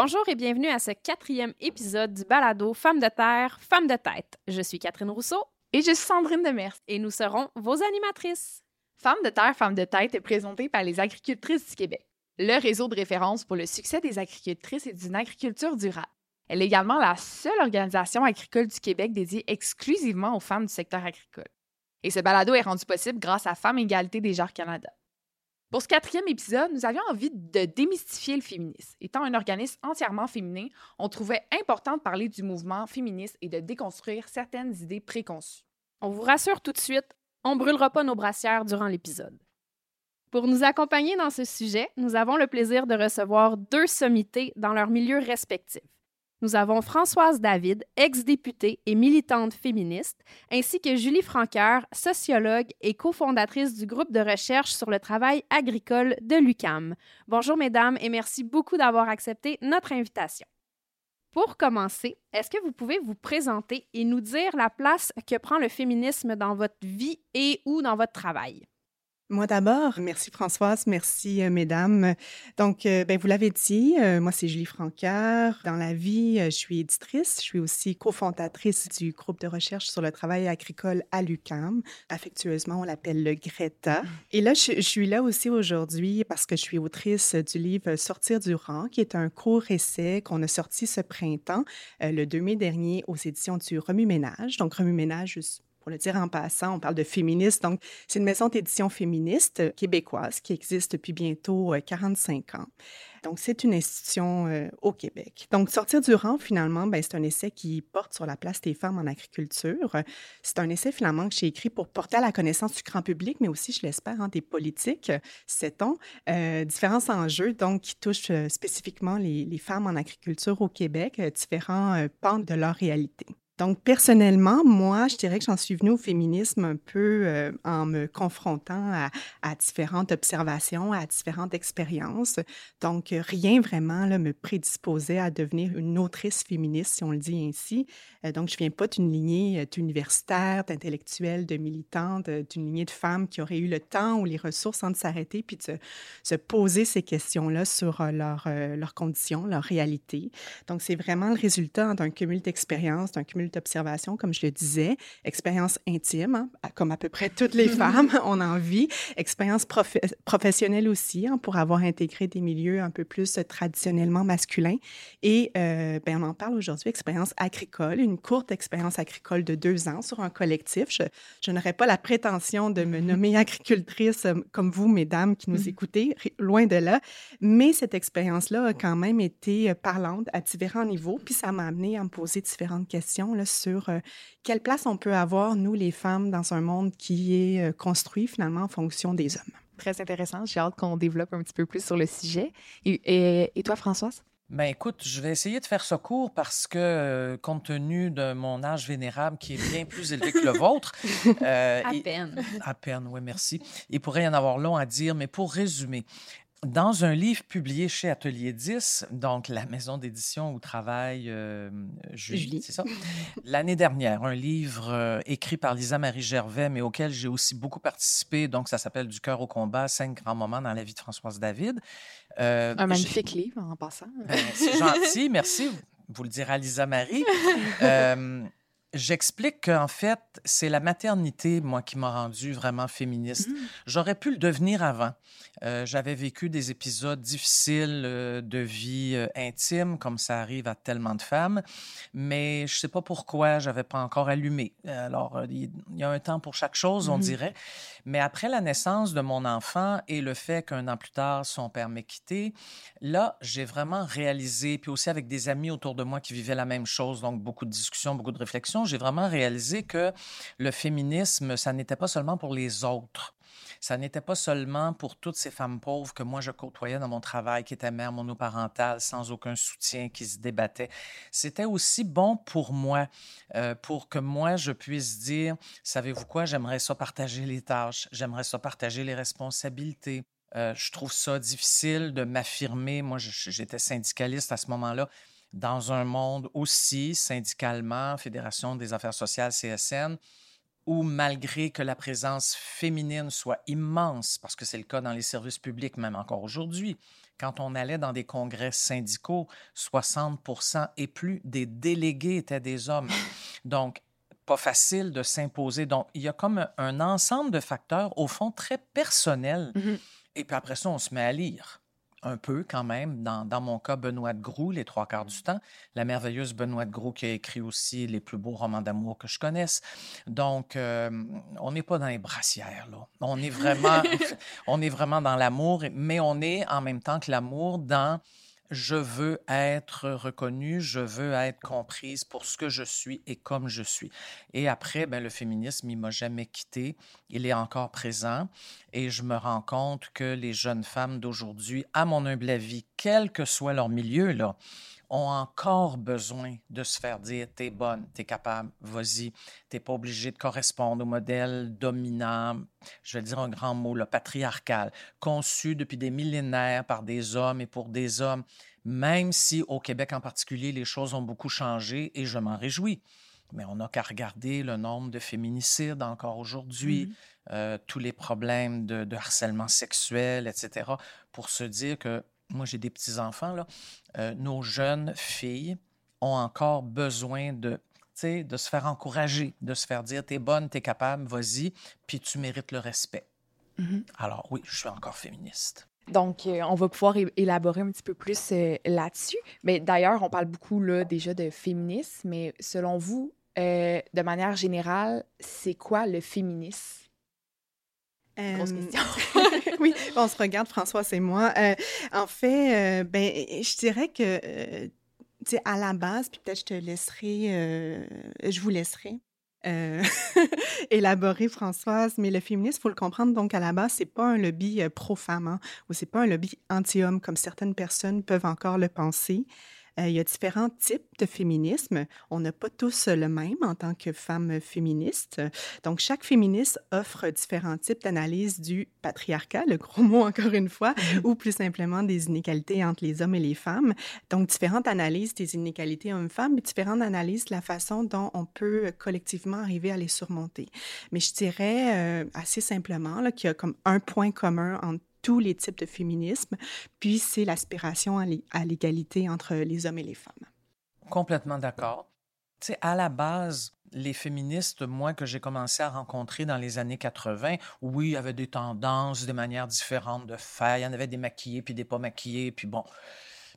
Bonjour et bienvenue à ce quatrième épisode du balado Femmes de terre, Femmes de tête. Je suis Catherine Rousseau. Et je suis Sandrine Demers. Et nous serons vos animatrices. Femmes de terre, Femmes de tête est présentée par les agricultrices du Québec, le réseau de référence pour le succès des agricultrices et d'une agriculture durable. Elle est également la seule organisation agricole du Québec dédiée exclusivement aux femmes du secteur agricole. Et ce balado est rendu possible grâce à Femmes Égalité des Genres Canada. Pour ce quatrième épisode, nous avions envie de démystifier le féminisme. Étant un organisme entièrement féminin, on trouvait important de parler du mouvement féministe et de déconstruire certaines idées préconçues. On vous rassure tout de suite, on ne brûlera pas nos brassières durant l'épisode. Pour nous accompagner dans ce sujet, nous avons le plaisir de recevoir deux sommités dans leurs milieux respectifs. Nous avons Françoise David, ex-députée et militante féministe, ainsi que Julie Franqueur, sociologue et cofondatrice du groupe de recherche sur le travail agricole de l'UCAM. Bonjour mesdames et merci beaucoup d'avoir accepté notre invitation. Pour commencer, est-ce que vous pouvez vous présenter et nous dire la place que prend le féminisme dans votre vie et ou dans votre travail? Moi d'abord, merci Françoise, merci euh, mesdames. Donc, euh, ben, vous l'avez dit, euh, moi c'est Julie Francaire. Dans la vie, je suis éditrice, je suis aussi cofondatrice du groupe de recherche sur le travail agricole à l'UCAM. Affectueusement, on l'appelle le GRETA. Et là, je, je suis là aussi aujourd'hui parce que je suis autrice du livre Sortir du rang, qui est un court essai qu'on a sorti ce printemps, le 2 mai dernier, aux éditions du Remue-Ménage. Donc, Remue-Ménage, pour le dire en passant, on parle de féministe. Donc, c'est une maison d'édition féministe québécoise qui existe depuis bientôt 45 euh, ans. Donc, c'est une institution euh, au Québec. Donc, Sortir du rang, finalement, ben, c'est un essai qui porte sur la place des femmes en agriculture. C'est un essai, finalement, que j'ai écrit pour porter à la connaissance du grand public, mais aussi, je l'espère, hein, des politiques, sait-on, euh, différents enjeux, donc, qui touchent spécifiquement les, les, femmes en agriculture au Québec, différents pans de leur réalité. Donc, personnellement, moi, je dirais que j'en suis venue au féminisme un peu euh, en me confrontant à, différentes observations, à différentes expériences. Donc, rien vraiment me prédisposait à devenir une autrice féministe, si on le dit ainsi. Euh, donc, je viens pas d'une lignée euh, universitaire, d'intellectuelle, de militante, d'une lignée de femmes qui auraient eu le temps ou les ressources de s'arrêter puis de se, se, poser ces questions-là sur leur, leurs conditions, leur réalité. Donc, c'est vraiment le résultat d'un cumul d'expériences, d'un cumul d'observation, comme je le disais, expérience intime, hein, comme à peu près toutes les femmes, on en vit, expérience professionnelle aussi, hein, pour avoir intégré des milieux un peu plus traditionnellement masculins. Et euh, ben, on en parle aujourd'hui, expérience agricole, une courte expérience agricole de deux ans sur un collectif. Je, je n'aurais pas la prétention de me nommer agricultrice euh, comme vous, mesdames qui nous mm-hmm. écoutez, loin de là, mais cette expérience-là a quand même été euh, parlante à différents niveaux, puis ça m'a amené à me poser différentes questions sur euh, quelle place on peut avoir, nous, les femmes, dans un monde qui est euh, construit finalement en fonction des hommes? Très intéressant. J'ai hâte qu'on développe un petit peu plus sur le sujet. Et, et, toi, Françoise? Ben écoute, je vais essayer de faire ce cours parce que, euh, compte tenu de mon âge vénérable qui est bien plus élevé que le vôtre... à peine. À peine, oui, merci. Il pourrait y en avoir long à dire, mais pour résumer, dans un livre publié chez Atelier 10, donc la maison d'édition où travaille euh, Julie, c'est ça? L'année dernière, un livre euh, écrit par Lisa-Marie Gervais, mais auquel j'ai aussi beaucoup participé. Donc, ça s'appelle Du cœur au combat, cinq grands moments dans la vie de Françoise David. Euh, un magnifique livre, en passant. Ben, c'est gentil, merci. Vous le direz à Lisa-Marie. J'explique qu'en fait, c'est la maternité, moi, qui m'a rendue vraiment féministe. Mmh. J'aurais pu le devenir avant. Euh, j'avais vécu des épisodes difficiles euh, de vie euh, intime, comme ça arrive à tellement de femmes, mais je sais pas pourquoi j'avais pas encore allumé. Alors, il y a un temps pour chaque chose, on mmh dirait. Mais après la naissance de mon enfant et le fait qu'un an plus tard, son père m'ait quitté, là, j'ai vraiment réalisé, puis aussi avec des amis autour de moi qui vivaient la même chose, donc beaucoup de discussions, beaucoup de réflexions, j'ai vraiment réalisé que le féminisme, ça n'était pas seulement pour les autres. Ça n'était pas seulement pour toutes ces femmes pauvres que moi je côtoyais dans mon travail, qui étaient mères monoparentales, sans aucun soutien, qui se débattaient. C'était aussi bon pour moi, euh, pour que moi je puisse dire, savez-vous quoi, j'aimerais ça partager les tâches, j'aimerais ça partager les responsabilités. Euh, je trouve ça difficile de m'affirmer. Moi, j'étais syndicaliste à ce moment-là dans un monde aussi syndicalement, Fédération des affaires sociales, CSN, où malgré que la présence féminine soit immense, parce que c'est le cas dans les services publics même encore aujourd'hui, quand on allait dans des congrès syndicaux, 60 et plus des délégués étaient des hommes. Donc, pas facile de s'imposer. Donc, il y a comme un ensemble de facteurs, au fond, très personnels. Mhm. Et puis après ça, on se met à lire un peu quand même. Dans, dans mon cas, Benoît de Groux, les trois quarts du temps. La merveilleuse Benoît de Groux qui a écrit aussi les plus beaux romans d'amour que je connaisse. Donc, euh, on n'est pas dans les brassières, là. On est vraiment, on est vraiment dans l'amour, mais on est en même temps que l'amour dans je veux être reconnue, je veux être comprise pour ce que je suis et comme je suis. Et après, ben, le féminisme, il m'a jamais quitté, il est encore présent et je me rends compte que les jeunes femmes d'aujourd'hui, à mon humble avis, quel que soit leur milieu, là, ont encore besoin de se faire dire t'es bonne, t'es capable, vas-y, t'es pas obligé de correspondre au modèle dominant, je vais dire un grand mot, le patriarcal, conçu depuis des millénaires par des hommes et pour des hommes, même si au Québec en particulier, les choses ont beaucoup changé et je m'en réjouis. Mais on n'a qu'à regarder le nombre de féminicides encore aujourd'hui, Mhm. euh, tous les problèmes de, de harcèlement sexuel, etc., pour se dire que moi, j'ai des petits-enfants, là, euh, nos jeunes filles ont encore besoin de, de se faire encourager, de se faire dire, t'es bonne, t'es capable, vas-y, puis tu mérites le respect. Mhm. Alors oui, je suis encore féministe. Donc, euh, on va pouvoir élaborer un petit peu plus euh, là-dessus. Mais d'ailleurs, on parle beaucoup là, déjà de féminisme, mais selon vous, euh, de manière générale, c'est quoi le féminisme? Grosse question. oui, on se regarde, François, c'est moi. Euh, en fait, euh, ben, je dirais que, euh, tu sais, à la base, puis peut-être je te laisserai, je vous laisserai élaborer, Françoise, mais le féminisme, il faut le comprendre, donc à la base, c'est pas un lobby pro-femme, hein, ou c'est pas un lobby anti-homme, comme certaines personnes peuvent encore le penser. Euh, il y a différents types de féminisme. On n'a pas tous le même en tant que femme féministe. Donc, chaque féministe offre différents types d'analyse du patriarcat, le gros mot encore une fois, ou plus simplement des inégalités entre les hommes et les femmes. Donc, différentes analyses des inégalités hommes-femmes, mais différentes analyses de la façon dont on peut collectivement arriver à les surmonter. Mais je dirais euh, assez simplement qu'il y a comme un point commun entre tous les types de féminisme, puis c'est l'aspiration à l'é- à l'égalité entre les hommes et les femmes. Complètement d'accord. Tu sais, à la base, les féministes, moi, que j'ai commencé à rencontrer dans les années 80, oui, il y avait des tendances, des manières différentes de faire. Il y en avait des maquillés, puis des pas maquillés, puis bon.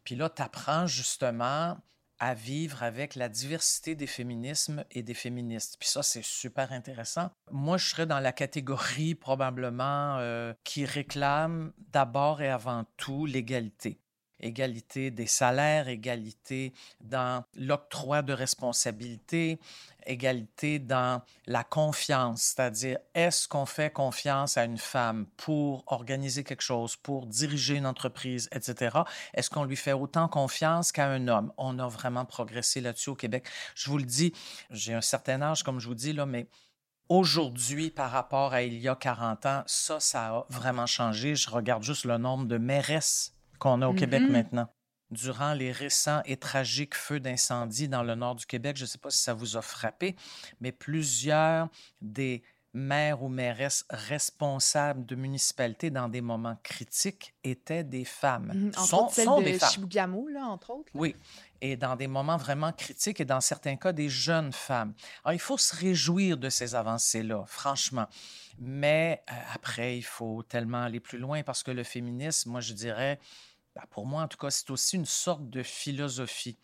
Puis là, tu apprends justement à vivre avec la diversité des féminismes et des féministes. Puis ça, c'est super intéressant. Moi, je serais dans la catégorie probablement euh, qui réclame d'abord et avant tout l'égalité égalité des salaires, égalité dans l'octroi de responsabilités, égalité dans la confiance, c'est-à-dire est-ce qu'on fait confiance à une femme pour organiser quelque chose, pour diriger une entreprise, etc. Est-ce qu'on lui fait autant confiance qu'à un homme? On a vraiment progressé là-dessus au Québec. Je vous le dis, j'ai un certain âge, comme je vous dis, là, mais Aujourd'hui, par rapport à il y a 40 ans, ça, ça a vraiment changé. Je regarde juste le nombre de mairesses qu'on a au Québec Mhm. maintenant. Durant les récents et tragiques feux d'incendie dans le nord du Québec, je ne sais pas si ça vous a frappé, mais plusieurs des maires ou mairesses responsables de municipalités dans des moments critiques étaient des femmes. Entre Sont, sont de des femmes. Là, entre autres. là. Oui, et dans des moments vraiment critiques et dans certains cas des jeunes femmes. Alors, il faut se réjouir de ces avancées-là, franchement. Mais euh, après, il faut tellement aller plus loin parce que le féminisme, moi, je dirais, ben, pour moi en tout cas, c'est aussi une sorte de philosophie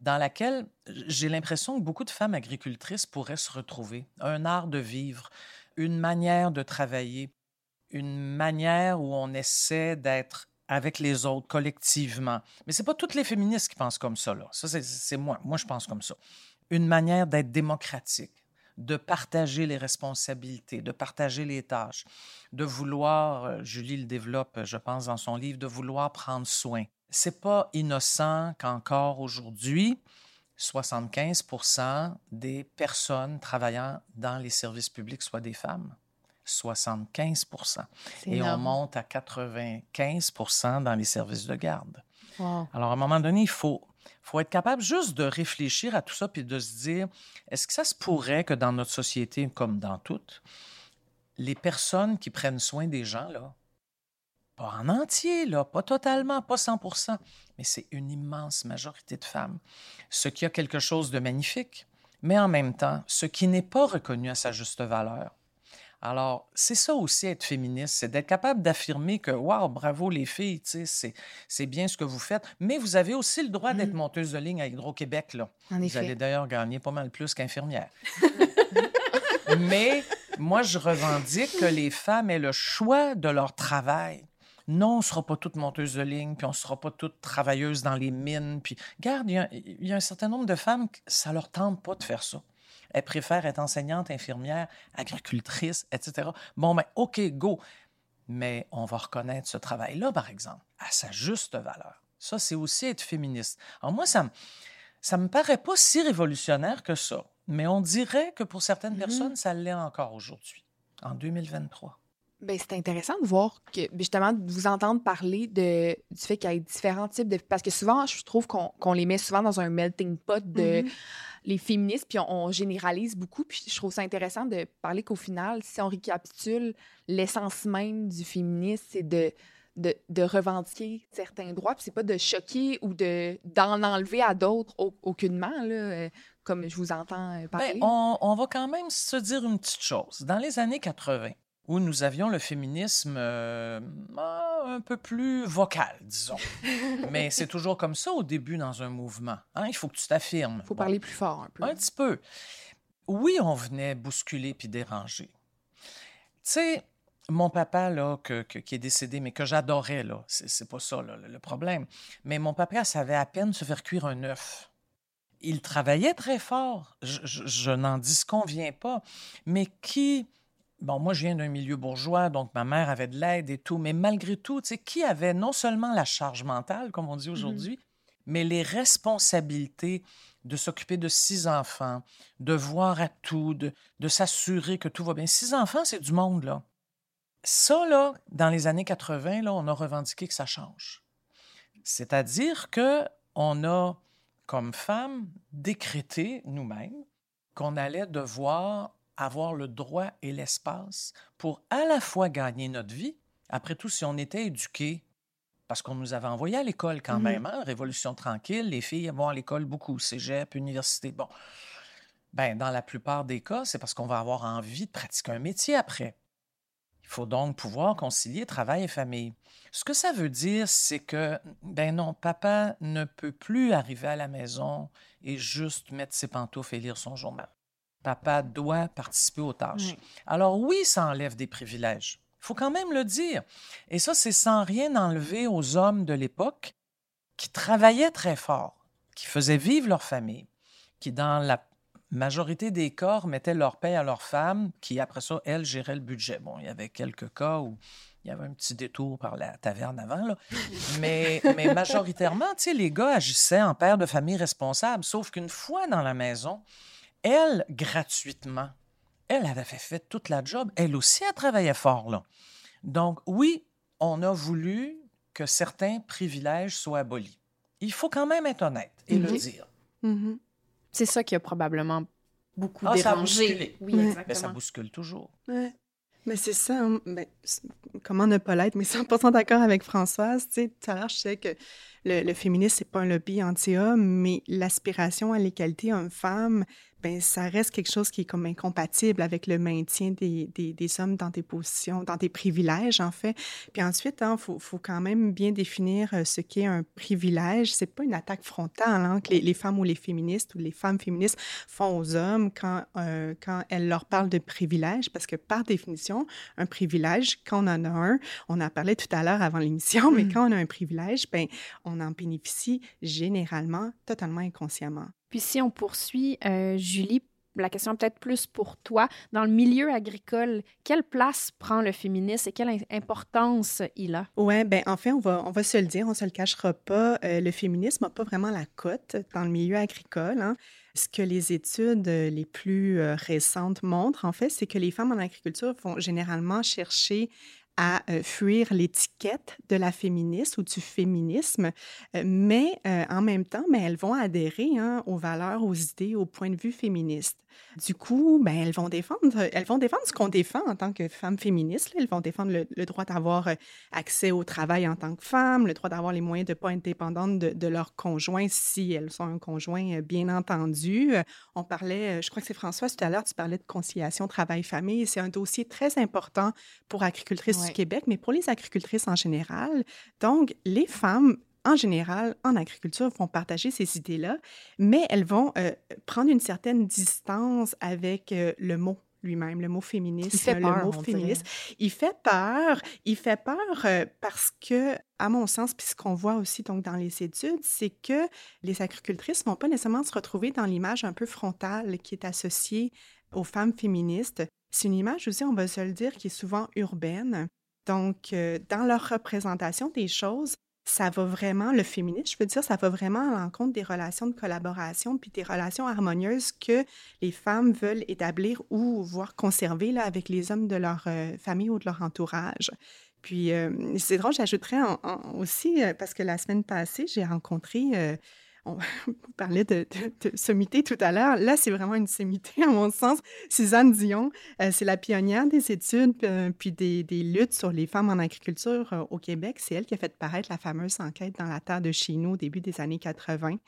dans laquelle j'ai l'impression que beaucoup de femmes agricultrices pourraient se retrouver. Un art de vivre, une manière de travailler, une manière où on essaie d'être avec les autres collectivement. Mais c'est pas toutes les féministes qui pensent comme ça. Là. Ça, c'est moi. Moi, je pense comme ça. Une manière d'être démocratique, de partager les responsabilités, de partager les tâches, de vouloir, euh, Julie le développe, je pense, dans son livre, de vouloir prendre soin. C'est pas innocent qu'encore aujourd'hui, 75% des personnes travaillant dans les services publics soient des femmes. 75% Et on monte à 95% dans les services de garde. Alors, à un moment donné, il faut, faut être capable juste de réfléchir à tout ça puis de se dire est-ce que ça se pourrait que dans notre société, comme dans toutes, les personnes qui prennent soin des gens, là, pas en entier, là, pas totalement, pas 100% mais c'est une immense majorité de femmes. Ce qui a quelque chose de magnifique, mais en même temps, ce qui n'est pas reconnu à sa juste valeur. Alors, c'est ça aussi être féministe, c'est d'être capable d'affirmer que, waouh, bravo les filles, c'est bien ce que vous faites, mais vous avez aussi le droit d'être mmh. monteuse de ligne à Hydro-Québec. Là. vous allez d'ailleurs gagner pas mal plus qu'infirmière. mais moi, je revendique que les femmes aient le choix de leur travail. Non, on ne sera pas toutes monteuses de ligne, puis on ne sera pas toutes travailleuses dans les mines. Puis, regarde, il y, a un certain nombre de femmes, ça leur tente pas de faire ça. Elles préfèrent être enseignantes, infirmières, agricultrices, etc. Bon, ben, OK, go. Mais on va reconnaître ce travail-là, par exemple, à sa juste valeur. Ça, c'est aussi être féministe. Alors, moi, ça me, ça me paraît pas si révolutionnaire que ça, mais on dirait que pour certaines mm-hmm. personnes, ça l'est encore aujourd'hui, en 2023. Ben, c'est intéressant de voir que, ben, justement, de vous entendre parler de, du fait qu'il y a différents types de. Parce que souvent, je trouve qu'on les met souvent dans un melting pot de mm-hmm. les féministes, puis on, généralise beaucoup. Puis je trouve ça intéressant de parler qu'au final, si on récapitule, l'essence même du féminisme, c'est de, de, de, revendiquer certains droits, puis c'est pas de choquer ou d'en enlever à d'autres aucunement, là, euh, comme je vous entends euh, ben, parler. on, on va quand même se dire une petite chose. Dans les années 80, où nous avions le féminisme euh, ah, un peu plus vocal, disons. Mais c'est toujours comme ça au début dans un mouvement. Hein? Il faut que tu t'affirmes. Il faut parler plus fort un peu. Un petit peu. Oui, on venait bousculer puis déranger. Tu sais, mon papa, là, qui est décédé, mais que j'adorais, là, c'est pas ça le problème. Mais mon papa savait à peine se faire cuire un œuf. Il travaillait très fort. Je, je n'en disconviens pas. Mais qui Bon, moi, je viens d'un milieu bourgeois, donc ma mère avait de l'aide et tout, mais malgré tout, tu sais, qui avait non seulement la charge mentale, comme on dit mmh aujourd'hui, mais les responsabilités de s'occuper de six enfants, de voir à tout, de, s'assurer que tout va bien. Six enfants, c'est du monde, là. Ça, là, dans les années 80, là, on a revendiqué que ça change. C'est-à-dire que on a, comme femme, décrété nous-mêmes qu'on allait devoir avoir le droit et l'espace pour à la fois gagner notre vie. Après tout, si on était éduqués, parce qu'on nous avait envoyés à l'école quand mmh même, hein, Révolution tranquille, les filles vont à l'école beaucoup, cégep, université. Bon, ben, dans la plupart des cas, c'est parce qu'on va avoir envie de pratiquer un métier après. Il faut donc pouvoir concilier travail et famille. Ce que ça veut dire, c'est que, ben non, papa ne peut plus arriver à la maison et juste mettre ses pantoufles et lire son journal. Papa doit participer aux tâches. Alors oui, ça enlève des privilèges. Il faut quand même le dire. Et ça, c'est sans rien enlever aux hommes de l'époque qui travaillaient très fort, qui faisaient vivre leur famille, qui, dans la majorité des cas, mettaient leur paix à leurs femmes, qui, après ça, elles, géraient le budget. Bon, il y avait quelques cas où il y avait un petit détour par la taverne avant, là. Mais, mais majoritairement, tu sais, les gars agissaient en père de famille responsable, sauf qu'une fois dans la maison, elle, gratuitement, elle avait fait toute la job. Elle aussi, a travaillé fort, là. Donc, oui, on a voulu que certains privilèges soient abolis. Il faut quand même être honnête et le mhm. dire. Mhm. C'est ça qui a probablement beaucoup ah, dérangé. oui, exactement. Mais ça bouscule toujours. Mais c'est ça, hein. ben, comment ne pas l'être, mais 100% d'accord avec Françoise. Tu sais, tout à l'heure, je sais que le, le féminisme, c'est pas un lobby anti-homme, mais l'aspiration à l'égalité homme-femme, ben, ça reste quelque chose qui est comme incompatible avec le maintien des, des, des, hommes dans tes positions, dans tes privilèges, en fait. Puis ensuite, il hein, faut, faut, quand même bien définir euh, ce qu'est un privilège. C'est pas une attaque frontale hein, que les, les, femmes ou les féministes ou les femmes féministes font aux hommes quand, euh, quand elles leur parlent de privilège, parce que par définition, un privilège, quand on en a un, on en parlait tout à l'heure avant l'émission, mais mm. quand on a un privilège, ben, on en bénéficie généralement totalement inconsciemment. Puis si on poursuit, euh, Julie, la question peut-être plus pour toi. Dans le milieu agricole, quelle place prend le féminisme et quelle importance il a? Oui, ben en fait, on va, on va se le dire, on se le cachera pas. Euh, le féminisme n'a pas vraiment la cote dans le milieu agricole. Hein. Ce que les études les plus euh, récentes montrent, en fait, c'est que les femmes en agriculture vont généralement chercher à euh, fuir l'étiquette de la féministe ou du féminisme, euh, mais euh, en même temps, mais elles vont adhérer hein, aux valeurs, aux idées, aux points de vue féministes. Du coup, ben, elles vont défendre, elles vont défendre ce qu'on défend en tant que femmes féministes. Elles vont défendre le, droit d'avoir accès au travail en tant que femme, le droit d'avoir les moyens de ne pas être dépendantes de, de, leur conjoint si elles sont un conjoint, bien entendu. On parlait, je crois que c'est François tout à l'heure, tu parlais de conciliation travail-famille. C'est un dossier très important pour agricultrices du Québec, mais pour les agricultrices en général. Donc, les femmes en général, en agriculture, vont partager ces idées-là, mais elles vont euh, prendre une certaine distance avec euh, le mot lui-même, le mot féminisme, le mot féministe. Il fait peur. Il fait peur euh, parce que, à mon sens, puis ce qu'on voit aussi donc dans les études, c'est que les agricultrices ne vont pas nécessairement se retrouver dans l'image un peu frontale qui est associée aux femmes féministes. C'est une image aussi, on va se le dire, qui est souvent urbaine. Donc, euh, dans leur représentation des choses, ça va vraiment, le féminisme, je veux dire, ça va vraiment à l'encontre des relations de collaboration puis des relations harmonieuses que les femmes veulent établir ou voir conserver là, avec les hommes de leur euh, famille ou de leur entourage. Puis, euh, c'est drôle, j'ajouterais aussi, parce que la semaine passée, j'ai rencontré on parlait de, sommité tout à l'heure. Là, c'est vraiment une sommité, à mon sens. Suzanne Dion, euh, c'est la pionnière des études euh, puis des, luttes sur les femmes en agriculture euh, au Québec. C'est elle qui a fait paraître la fameuse enquête dans la terre de chez nous au début des années 80.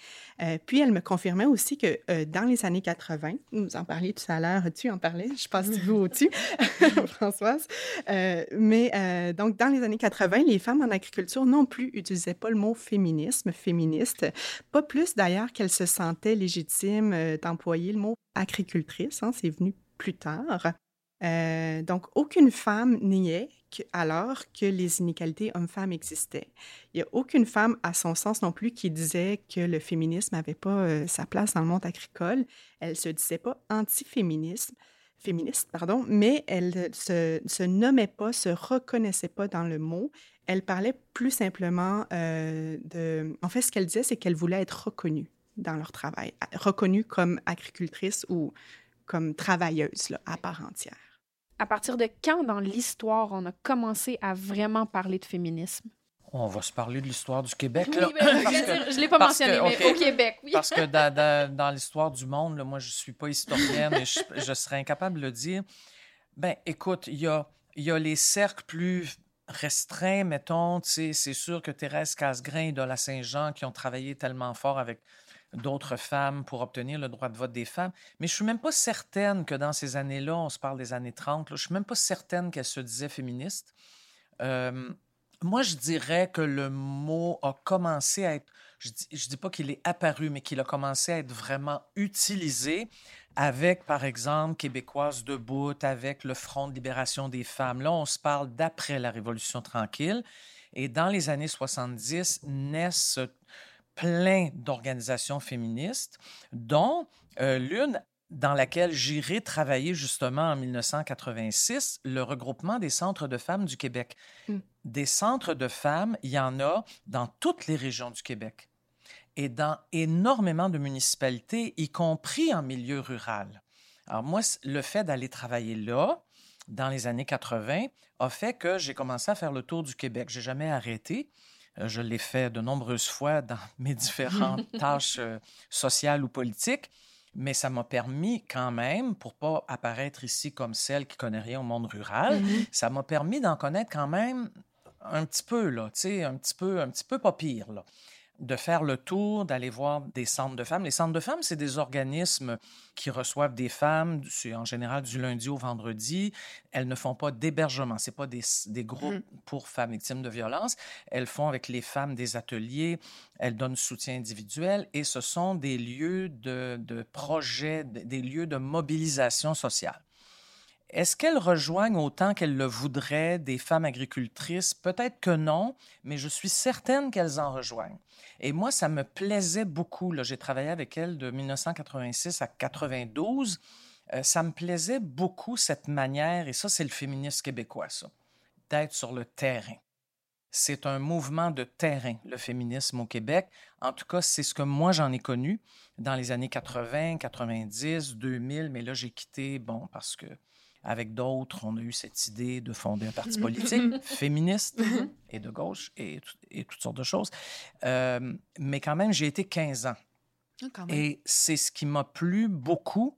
puis elle me confirmait aussi que dans les années 80, vous en parliez tout à l'heure, tu en parlais, je passe du vous au-dessus, Françoise. mais donc, dans les années 80, les femmes en agriculture non plus utilisaient pas le mot féminisme, féministe, pas plus d'ailleurs qu'elle se sentait légitime euh, d'employer le mot agricultrice, hein, c'est venu plus tard. Euh, donc, aucune femme niait alors que les inégalités hommes-femmes existaient. Il n'y a aucune femme, à son sens non plus, qui disait que le féminisme n'avait pas euh, sa place dans le monde agricole. Elle ne se disait pas anti-féminisme féministe, pardon, mais elle se, se nommait pas, se reconnaissait pas dans le mot. Elle parlait plus simplement euh, de... En fait, ce qu'elle disait, c'est qu'elle voulait être reconnue dans leur travail, reconnue comme agricultrice ou comme travailleuse là, à part entière. À partir de quand dans l'histoire on a commencé à vraiment parler de féminisme? On va se parler de l'histoire du Québec. Là. je ne l'ai pas mentionné, mais au Québec, oui. Parce que dans, l'histoire du monde, moi, je ne suis pas historienne et je, serais incapable de le dire. Ben, écoute, il y a, y a les cercles plus restreints, mettons. C'est sûr que Thérèse Casgrain et la Saint-Jean qui ont travaillé tellement fort avec d'autres femmes pour obtenir le droit de vote des femmes. Mais je suis même pas certaine que dans ces années-là, on se parle des années 30, je suis même pas certaine qu'elle se disait féministe. Moi, je dirais que le mot a commencé à être, je dis, dis pas qu'il est apparu, mais qu'il a commencé à être vraiment utilisé avec, par exemple, Québécoise debout, avec le Front de libération des femmes. Là, on se parle d'après la Révolution tranquille. Et dans les années 70, naissent plein d'organisations féministes, dont euh, l'une dans laquelle j'irai travailler justement en 1986, le regroupement des centres de femmes du Québec. Hmm. Des centres de femmes, il y en a dans toutes les régions du Québec et dans énormément de municipalités, y compris en milieu rural. Alors moi, le fait d'aller travailler là, dans les années 80, a fait que j'ai commencé à faire le tour du Québec. J'ai jamais arrêté. Euh, je l'ai fait de nombreuses fois dans mes différentes tâches euh, sociales ou politiques mais ça m'a permis quand même, pour pas apparaître ici comme celle qui connaît rien au monde rural, mm-hmm. ça m'a permis d'en connaître quand même un petit peu, là, tu sais, un petit peu, un petit peu pas pire, là de faire le tour, d'aller voir des centres de femmes. Les centres de femmes, c'est des organismes qui reçoivent des femmes, c'est en général du lundi au vendredi. Elles ne font pas d'hébergement, c'est pas des, des groupes mmh. pour femmes victimes de violence. Elles font avec les femmes des ateliers, elles donnent soutien individuel et ce sont des lieux de, de projet, des lieux de mobilisation sociale. Est-ce qu'elles rejoignent autant qu'elles le voudraient des femmes agricultrices? Peut-être que non, mais je suis certaine qu'elles en rejoignent. Et moi, ça me plaisait beaucoup. J'ai travaillé avec elles de 1986 à 92. Euh, ça me plaisait beaucoup cette manière, et ça, c'est le féminisme québécois, ça, d'être sur le terrain. C'est un mouvement de terrain, le féminisme au Québec. En tout cas, c'est ce que moi j'en ai connu dans les années 80, 90, 2000, mais là j'ai quitté, bon, parce que avec d'autres, on a eu cette idée de fonder un parti politique féministe et de gauche et, toutes sortes de choses. Euh, mais quand même, j'ai été 15 ans. Ah, et c'est ce qui m'a plu beaucoup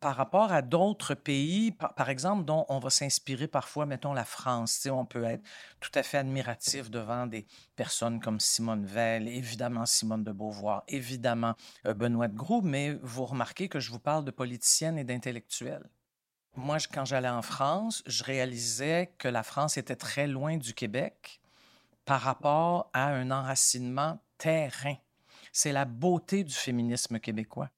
par rapport à d'autres pays, par, exemple, dont on va s'inspirer parfois, mettons la France. On peut être tout à fait admiratif devant des personnes comme Simone Veil, évidemment Simone de Beauvoir, évidemment euh, Benoît de Groux, mais vous remarquez que je vous parle de politiciennes et d'intellectuels. Moi, quand j'allais en France, je réalisais que la France était très loin du Québec par rapport à un enracinement terrain. C'est la beauté du féminisme québécois,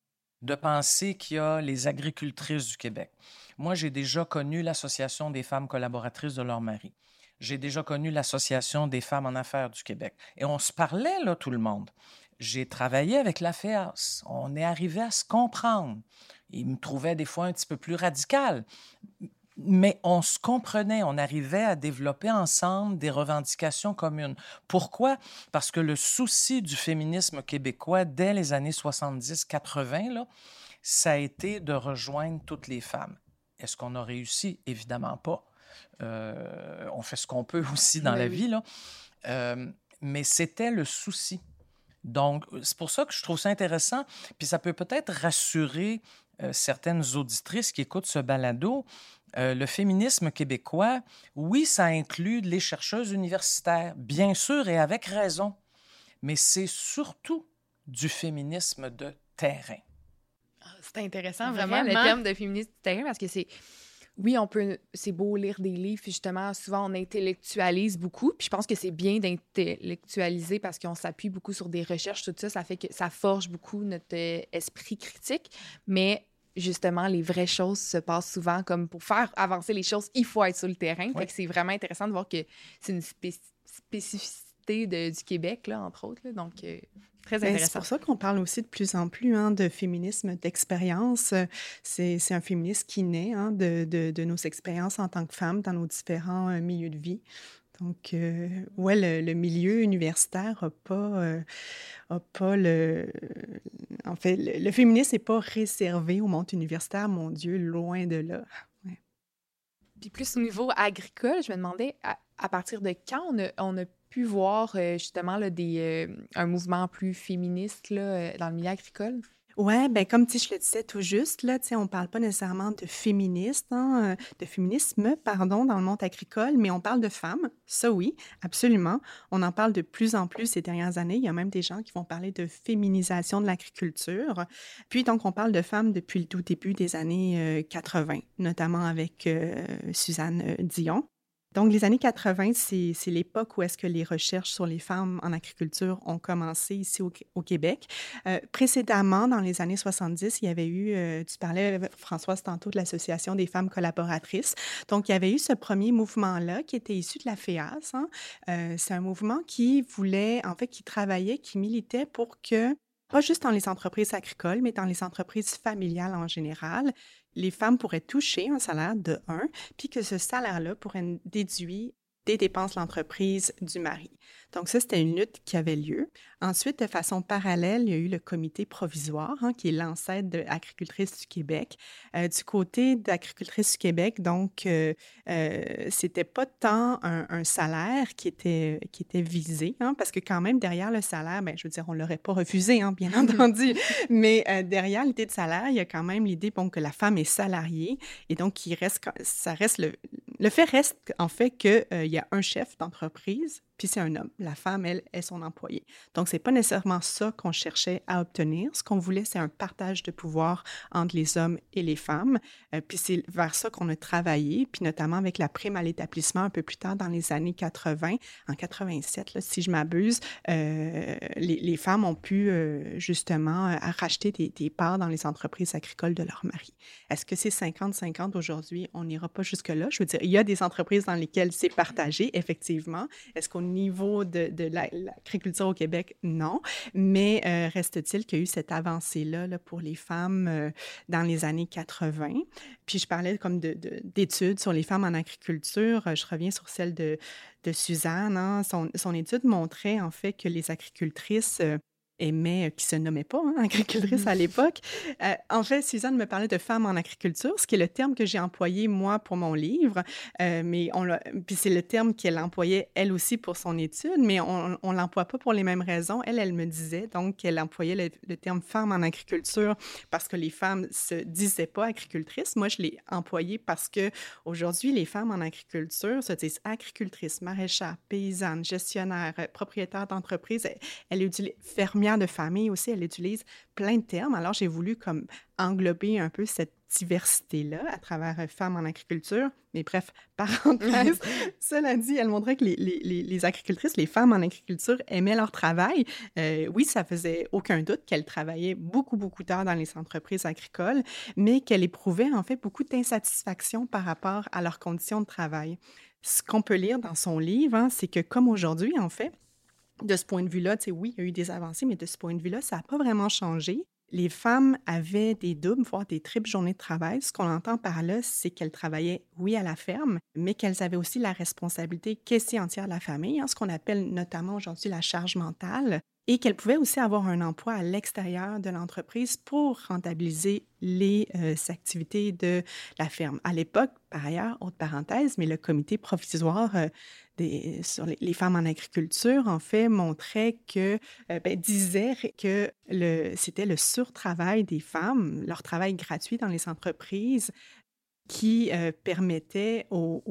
de penser qu'il y a les agricultrices du Québec. Moi, j'ai déjà connu l'Association des femmes collaboratrices de leur mari. J'ai déjà connu l'Association des femmes en affaires du Québec. Et on se parlait, là, tout le monde. J'ai travaillé avec la FEAS. On est arrivé à se comprendre il me trouvait des fois un petit peu plus radical. Mais on se comprenait, on arrivait à développer ensemble des revendications communes. Pourquoi? Parce que le souci du féminisme québécois dès les années 70-80, ça a été de rejoindre toutes les femmes. Est-ce qu'on a réussi? Évidemment pas. Euh, on fait ce qu'on peut aussi dans la vie, là. Euh, mais c'était le souci. Donc, c'est pour ça que je trouve ça intéressant. Puis ça peut peut-être rassurer euh, certaines auditrices qui écoutent ce balado, euh, le féminisme québécois, oui, ça inclut les chercheuses universitaires, bien sûr, et avec raison, mais c'est surtout du féminisme de terrain. Ah, c'est intéressant, vraiment, le terme de féminisme de terrain, parce que c'est oui, on peut, c'est beau lire des livres, justement, souvent on intellectualise beaucoup, puis je pense que c'est bien d'intellectualiser parce qu'on s'appuie beaucoup sur des recherches, tout ça, ça fait que ça forge beaucoup notre euh, esprit critique, mais justement, les vraies choses se passent souvent comme pour faire avancer les choses, il faut être sur le terrain. Fait que c'est vraiment intéressant de voir que c'est une spécificité du Québec, là, entre autres. donc, euh, Très ben, intéressant. C'est pour ça qu'on parle aussi de plus en plus hein, de féminisme d'expérience. C'est un féminisme qui naît hein, de, de, de, nos expériences en tant que femmes dans nos différents euh, milieux de vie. Donc, euh, ouais, le, milieu universitaire n'a pas, euh, a pas le. En fait, le, féminisme n'est pas réservé au monde universitaire, mon Dieu, loin de là. Puis, plus au niveau agricole, je me demandais à, partir de quand on a, on a pu voir euh, justement là, des, euh, un mouvement plus féministe là, euh, dans le milieu agricole? Oui, ben comme je le disais tout juste, là, on ne parle pas nécessairement de féministe, hein, de féminisme, pardon, dans le monde agricole, mais on parle de femmes, ça oui, absolument. On en parle de plus en plus ces dernières années. Il y a même des gens qui vont parler de féminisation de l'agriculture. Puis donc, on parle de femmes depuis le tout début des années 80, notamment avec Suzanne Dion. Donc, les années 80, c'est l'époque où est-ce que les recherches sur les femmes en agriculture ont commencé ici au, Québec. Euh, précédemment, dans les années 70, il y avait eu, euh, tu parlais, Françoise, tantôt de l'Association des femmes collaboratrices. Donc, il y avait eu ce premier mouvement-là qui était issu de la FEAS. Hein. Euh, c'est un mouvement qui voulait, en fait, qui travaillait, qui militait pour que pas juste dans les entreprises agricoles, mais dans les entreprises familiales en général, les femmes pourraient toucher un salaire de 1, puis que ce salaire-là pourrait déduire des dépenses de l'entreprise du mari. Donc ça, c'était une lutte qui avait lieu. Ensuite, de façon parallèle, il y a eu le comité provisoire, hein, qui est l'ancêtre de Agricultrices du Québec. Euh, du côté d'Agricultrices du Québec, donc, euh, euh, c'était pas tant un, salaire qui était, qui était visé, hein, parce que quand même, derrière le salaire, ben, je veux dire, on l'aurait pas refusé, hein, bien entendu, mais euh, derrière l'idée de salaire, il y a quand même l'idée bon, que la femme est salariée, et donc, il reste, ça reste le, le fait reste en fait qu'il y a un chef d'entreprise puis c'est un homme. La femme, elle, est son employé. Donc, c'est pas nécessairement ça qu'on cherchait à obtenir. Ce qu'on voulait, c'est un partage de pouvoir entre les hommes et les femmes. Euh, puis c'est vers ça qu'on a travaillé, puis notamment avec la prime à l'établissement un peu plus tard dans les années 80, en 87, là, si je m'abuse, euh, les, femmes ont pu euh, justement racheter des, des, parts dans les entreprises agricoles de leur mari. Est-ce que c'est 50-50 aujourd'hui? On n'ira pas jusque-là. Je veux dire, il y a des entreprises dans lesquelles c'est partagé, effectivement. Est-ce qu'au niveau de, de l'agriculture au Québec, non. Mais euh, reste-t-il qu'il y a eu cette avancée-là là, pour les femmes euh, dans les années 80. Puis je parlais comme d'études de, sur les femmes en agriculture. Je reviens sur celle de, de Suzanne. Hein. Son, son, étude montrait en fait que les agricultrices euh, aimait, euh, qui se nommait pas hein, agricultrice à l'époque. Euh, en fait, Suzanne me parlait de femmes en agriculture, ce qui est le terme que j'ai employé moi pour mon livre, euh, mais on puis c'est le terme qu'elle employait elle aussi pour son étude, mais on, on l'emploie pas pour les mêmes raisons. Elle, elle me disait donc qu'elle employait le, terme femme en agriculture parce que les femmes se disaient pas agricultrices. Moi, je l'ai employé parce que aujourd'hui, les femmes en agriculture se disent agricultrices, maraîchères, paysannes, gestionnaires, propriétaires d'entreprises. Elle, elle utilise fermières de famille aussi, elle utilise plein de termes. Alors, j'ai voulu comme englober un peu cette diversité-là à travers euh, Femmes en agriculture. Mais bref, parenthèse, cela dit, elle montrait que les, les, les, agricultrices, les femmes en agriculture aimaient leur travail. Euh, oui, ça faisait aucun doute qu'elles travaillaient beaucoup, beaucoup tard dans les entreprises agricoles, mais qu'elles éprouvaient en fait beaucoup d'insatisfaction par rapport à leurs conditions de travail. Ce qu'on peut lire dans son livre, hein, c'est que comme aujourd'hui, en fait, de ce point de vue-là, oui, il y a eu des avancées, mais de ce point de vue-là, ça n'a pas vraiment changé. Les femmes avaient des doubles, voire des triples journées de travail. Ce qu'on entend par là, c'est qu'elles travaillaient, oui, à la ferme, mais qu'elles avaient aussi la responsabilité quasi entière de la famille, hein, ce qu'on appelle notamment aujourd'hui la charge mentale, et qu'elles pouvaient aussi avoir un emploi à l'extérieur de l'entreprise pour rentabiliser les euh, activités de la ferme. À l'époque, par ailleurs, autre parenthèse, mais le comité provisoire euh, sur les, femmes en agriculture, en fait, montrait que, euh, ben, disait que c'était le surtravail des femmes, leur travail gratuit dans les entreprises, qui euh, permettait aux,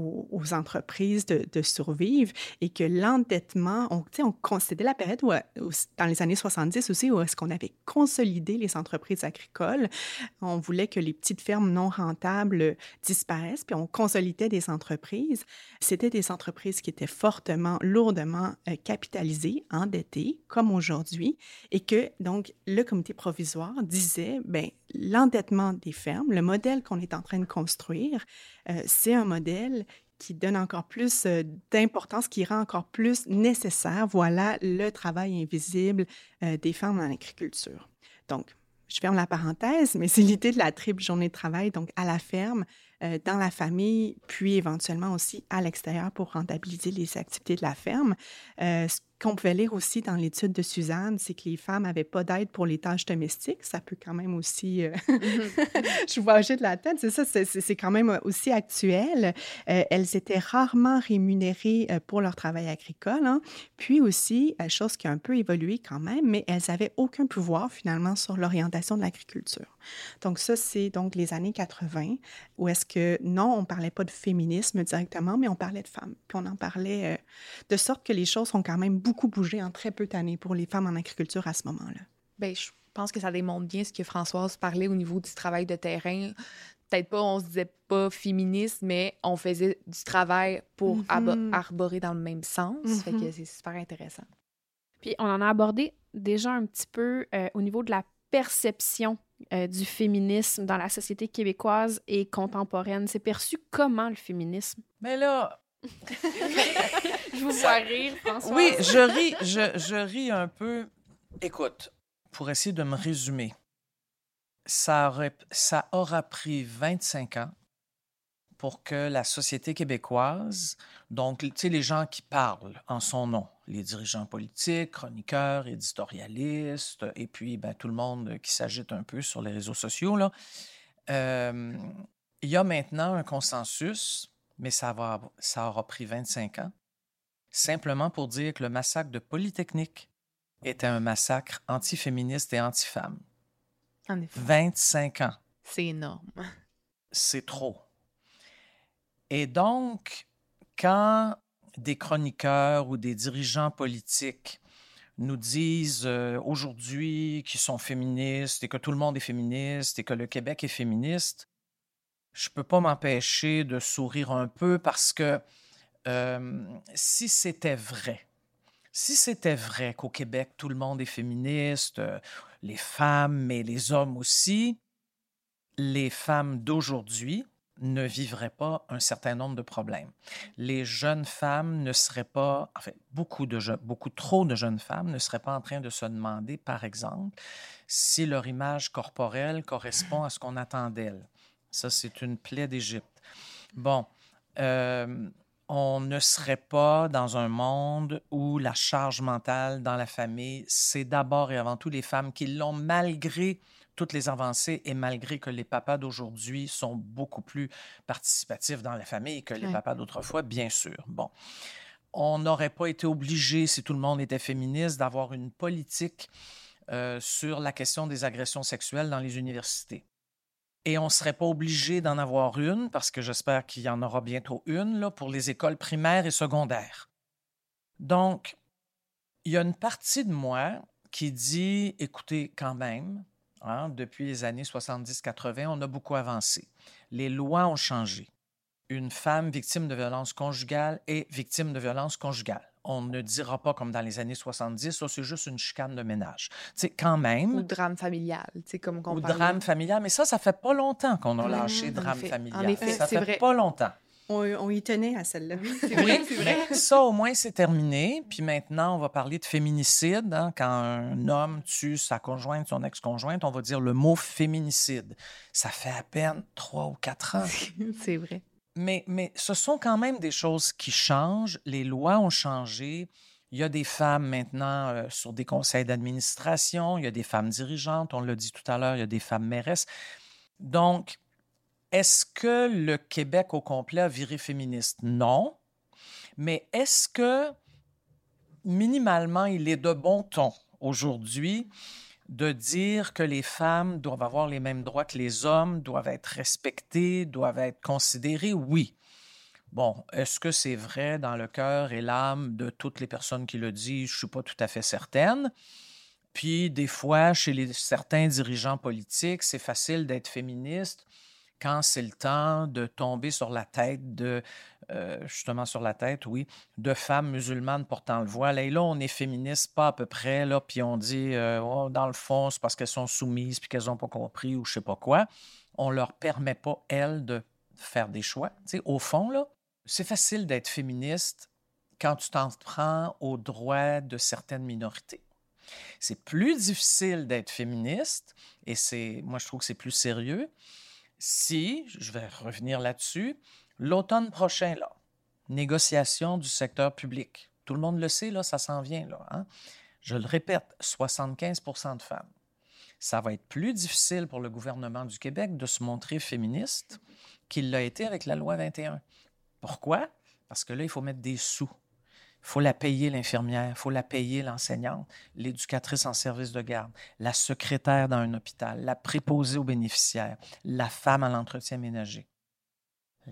entreprises de, survivre et que l'endettement, on, on considérait la période où, dans les années 70 aussi, où est-ce qu'on avait consolidé les entreprises agricoles. On voulait que les petites fermes non rentables disparaissent, puis on consolidait des entreprises. C'était des entreprises qui étaient fortement, lourdement euh, capitalisées, endettées, comme aujourd'hui, et que donc le comité provisoire disait, ben l'endettement des fermes, le modèle qu'on est en train de construire, euh, c'est un modèle qui donne encore plus euh, d'importance, qui rend encore plus nécessaire, voilà, le travail invisible euh, des femmes en agriculture. Donc, je ferme la parenthèse, mais c'est l'idée de la triple journée de travail, donc à la ferme, dans la famille, puis éventuellement aussi à l'extérieur pour rentabiliser les activités de la ferme qu'on pouvait lire aussi dans l'étude de Suzanne, c'est que les femmes n'avaient pas d'aide pour les tâches domestiques. Ça peut quand même aussi... Euh, mm-hmm. je vois de la tête, c'est ça, c'est quand même aussi actuel. Euh, elles étaient rarement rémunérées euh, pour leur travail agricole. Hein. Puis aussi, chose qui a un peu évolué quand même, mais elles n'avaient aucun pouvoir finalement sur l'orientation de l'agriculture. Donc ça, c'est donc les années 80, où est-ce que, non, on ne parlait pas de féminisme directement, mais on parlait de femmes. Puis on en parlait de sorte que les choses sont quand même beaucoup beaucoup bougé en très peu d'années pour les femmes en agriculture à ce moment-là. Bien, je pense que ça démontre bien ce que Françoise parlait au niveau du travail de terrain. Peut-être pas, on se disait pas féministe, mais on faisait du travail pour mm-hmm. arborer dans le même sens. Fait que mm-hmm. c'est super intéressant. Puis on en a abordé déjà un petit peu euh, au niveau de la perception euh, du féminisme dans la société québécoise et contemporaine. C'est perçu comment le féminisme? Mais là, je vous vois rire, François. Oui, je ris, je, je, ris un peu. Écoute, pour essayer de me résumer, ça, aurait, ça aura pris 25 ans pour que la société québécoise, donc tu sais, les gens qui parlent en son nom, les dirigeants politiques, chroniqueurs, éditorialistes, et puis ben, tout le monde qui s'agite un peu sur les réseaux sociaux, là, euh, il y a maintenant un consensus mais ça, va, ça aura pris 25 ans, simplement pour dire que le massacre de Polytechnique était un massacre antiféministe et anti-femme. En effet. 25 ans. C'est énorme. C'est trop. Et donc, quand des chroniqueurs ou des dirigeants politiques nous disent euh, aujourd'hui qu'ils sont féministes et que tout le monde est féministe et que le Québec est féministe, je peux pas m'empêcher de sourire un peu parce que euh, si c'était vrai, si c'était vrai qu'au Québec, tout le monde est féministe, euh, les femmes, mais les hommes aussi, les femmes d'aujourd'hui ne vivraient pas un certain nombre de problèmes. Les jeunes femmes ne seraient pas, en fait, beaucoup, de beaucoup trop de jeunes femmes ne seraient pas en train de se demander, par exemple, si leur image corporelle correspond à ce qu'on attend d'elles. Ça, c'est une plaie d'Égypte. Bon, euh, on ne serait pas dans un monde où la charge mentale dans la famille, c'est d'abord et avant tout les femmes qui l'ont malgré toutes les avancées et malgré que les papas d'aujourd'hui sont beaucoup plus participatifs dans la famille que les papas d'autrefois, bien sûr. Bon. On n'aurait pas été obligé, si tout le monde était féministe, d'avoir une politique euh, sur la question des agressions sexuelles dans les universités. Et on ne serait pas obligé d'en avoir une, parce que j'espère qu'il y en aura bientôt une, là, pour les écoles primaires et secondaires. Donc, il y a une partie de moi qui dit, écoutez, quand même, Hein, depuis les années 70-80, on a beaucoup avancé. Les lois ont changé. Une femme victime de violence conjugale est victime de violence conjugale. On ne dira pas comme dans les années 70, ça c'est juste une chicane de ménage. C'est quand même. Ou drame familial, c'est comme Ou drame familial, mais ça, ça fait pas longtemps qu'on a lâché drame familial. En effet, ça fait vrai. pas longtemps. On, y tenait à celle-là. c'est vrai, c'est vrai. ça, au moins, c'est terminé. Puis maintenant, on va parler de féminicide. Hein. Quand un homme tue sa conjointe, son ex-conjointe, on va dire le mot féminicide. Ça fait à peine trois ou quatre ans. c'est vrai. Mais, mais ce sont quand même des choses qui changent. Les lois ont changé. Il y a des femmes maintenant euh, sur des conseils d'administration. Il y a des femmes dirigeantes. On l'a dit tout à l'heure, il y a des femmes mairesses. Donc, est-ce que le Québec au complet a viré féministe? Non. Mais est-ce que minimalement, il est de bon ton aujourd'hui? De dire que les femmes doivent avoir les mêmes droits que les hommes, doivent être respectées, doivent être considérées? Oui. Bon, est-ce que c'est vrai dans le cœur et l'âme de toutes les personnes qui le disent? Je ne suis pas tout à fait certaine. Puis, des fois, chez certains dirigeants politiques, c'est facile d'être féministe quand c'est le temps de tomber sur la tête de, euh, justement sur la tête, oui, de femmes musulmanes portant le voile. Et là, on est féministe pas à peu près, là, puis on dit, euh, oh, dans le fond, c'est parce qu'elles sont soumises, puis qu'elles n'ont pas compris, ou je sais pas quoi. On leur permet pas, elles, de faire des choix. Tu sais, au fond, là, c'est facile d'être féministe quand tu t'en prends aux droits de certaines minorités. C'est plus difficile d'être féministe, et c'est, moi, je trouve que c'est plus sérieux, si, je vais revenir là-dessus, l'automne prochain, là, négociation du secteur public. Tout le monde le sait, là, ça s'en vient. Là, hein. Je le répète, 75% de femmes. Ça va être plus difficile pour le gouvernement du Québec de se montrer féministe qu'il l'a été avec la loi 21. Pourquoi? Parce que là, il faut mettre des sous faut la payer, l'infirmière, faut la payer, l'enseignante, l'éducatrice en service de garde, la secrétaire dans un hôpital, la préposée aux bénéficiaires, la femme à l'entretien ménager.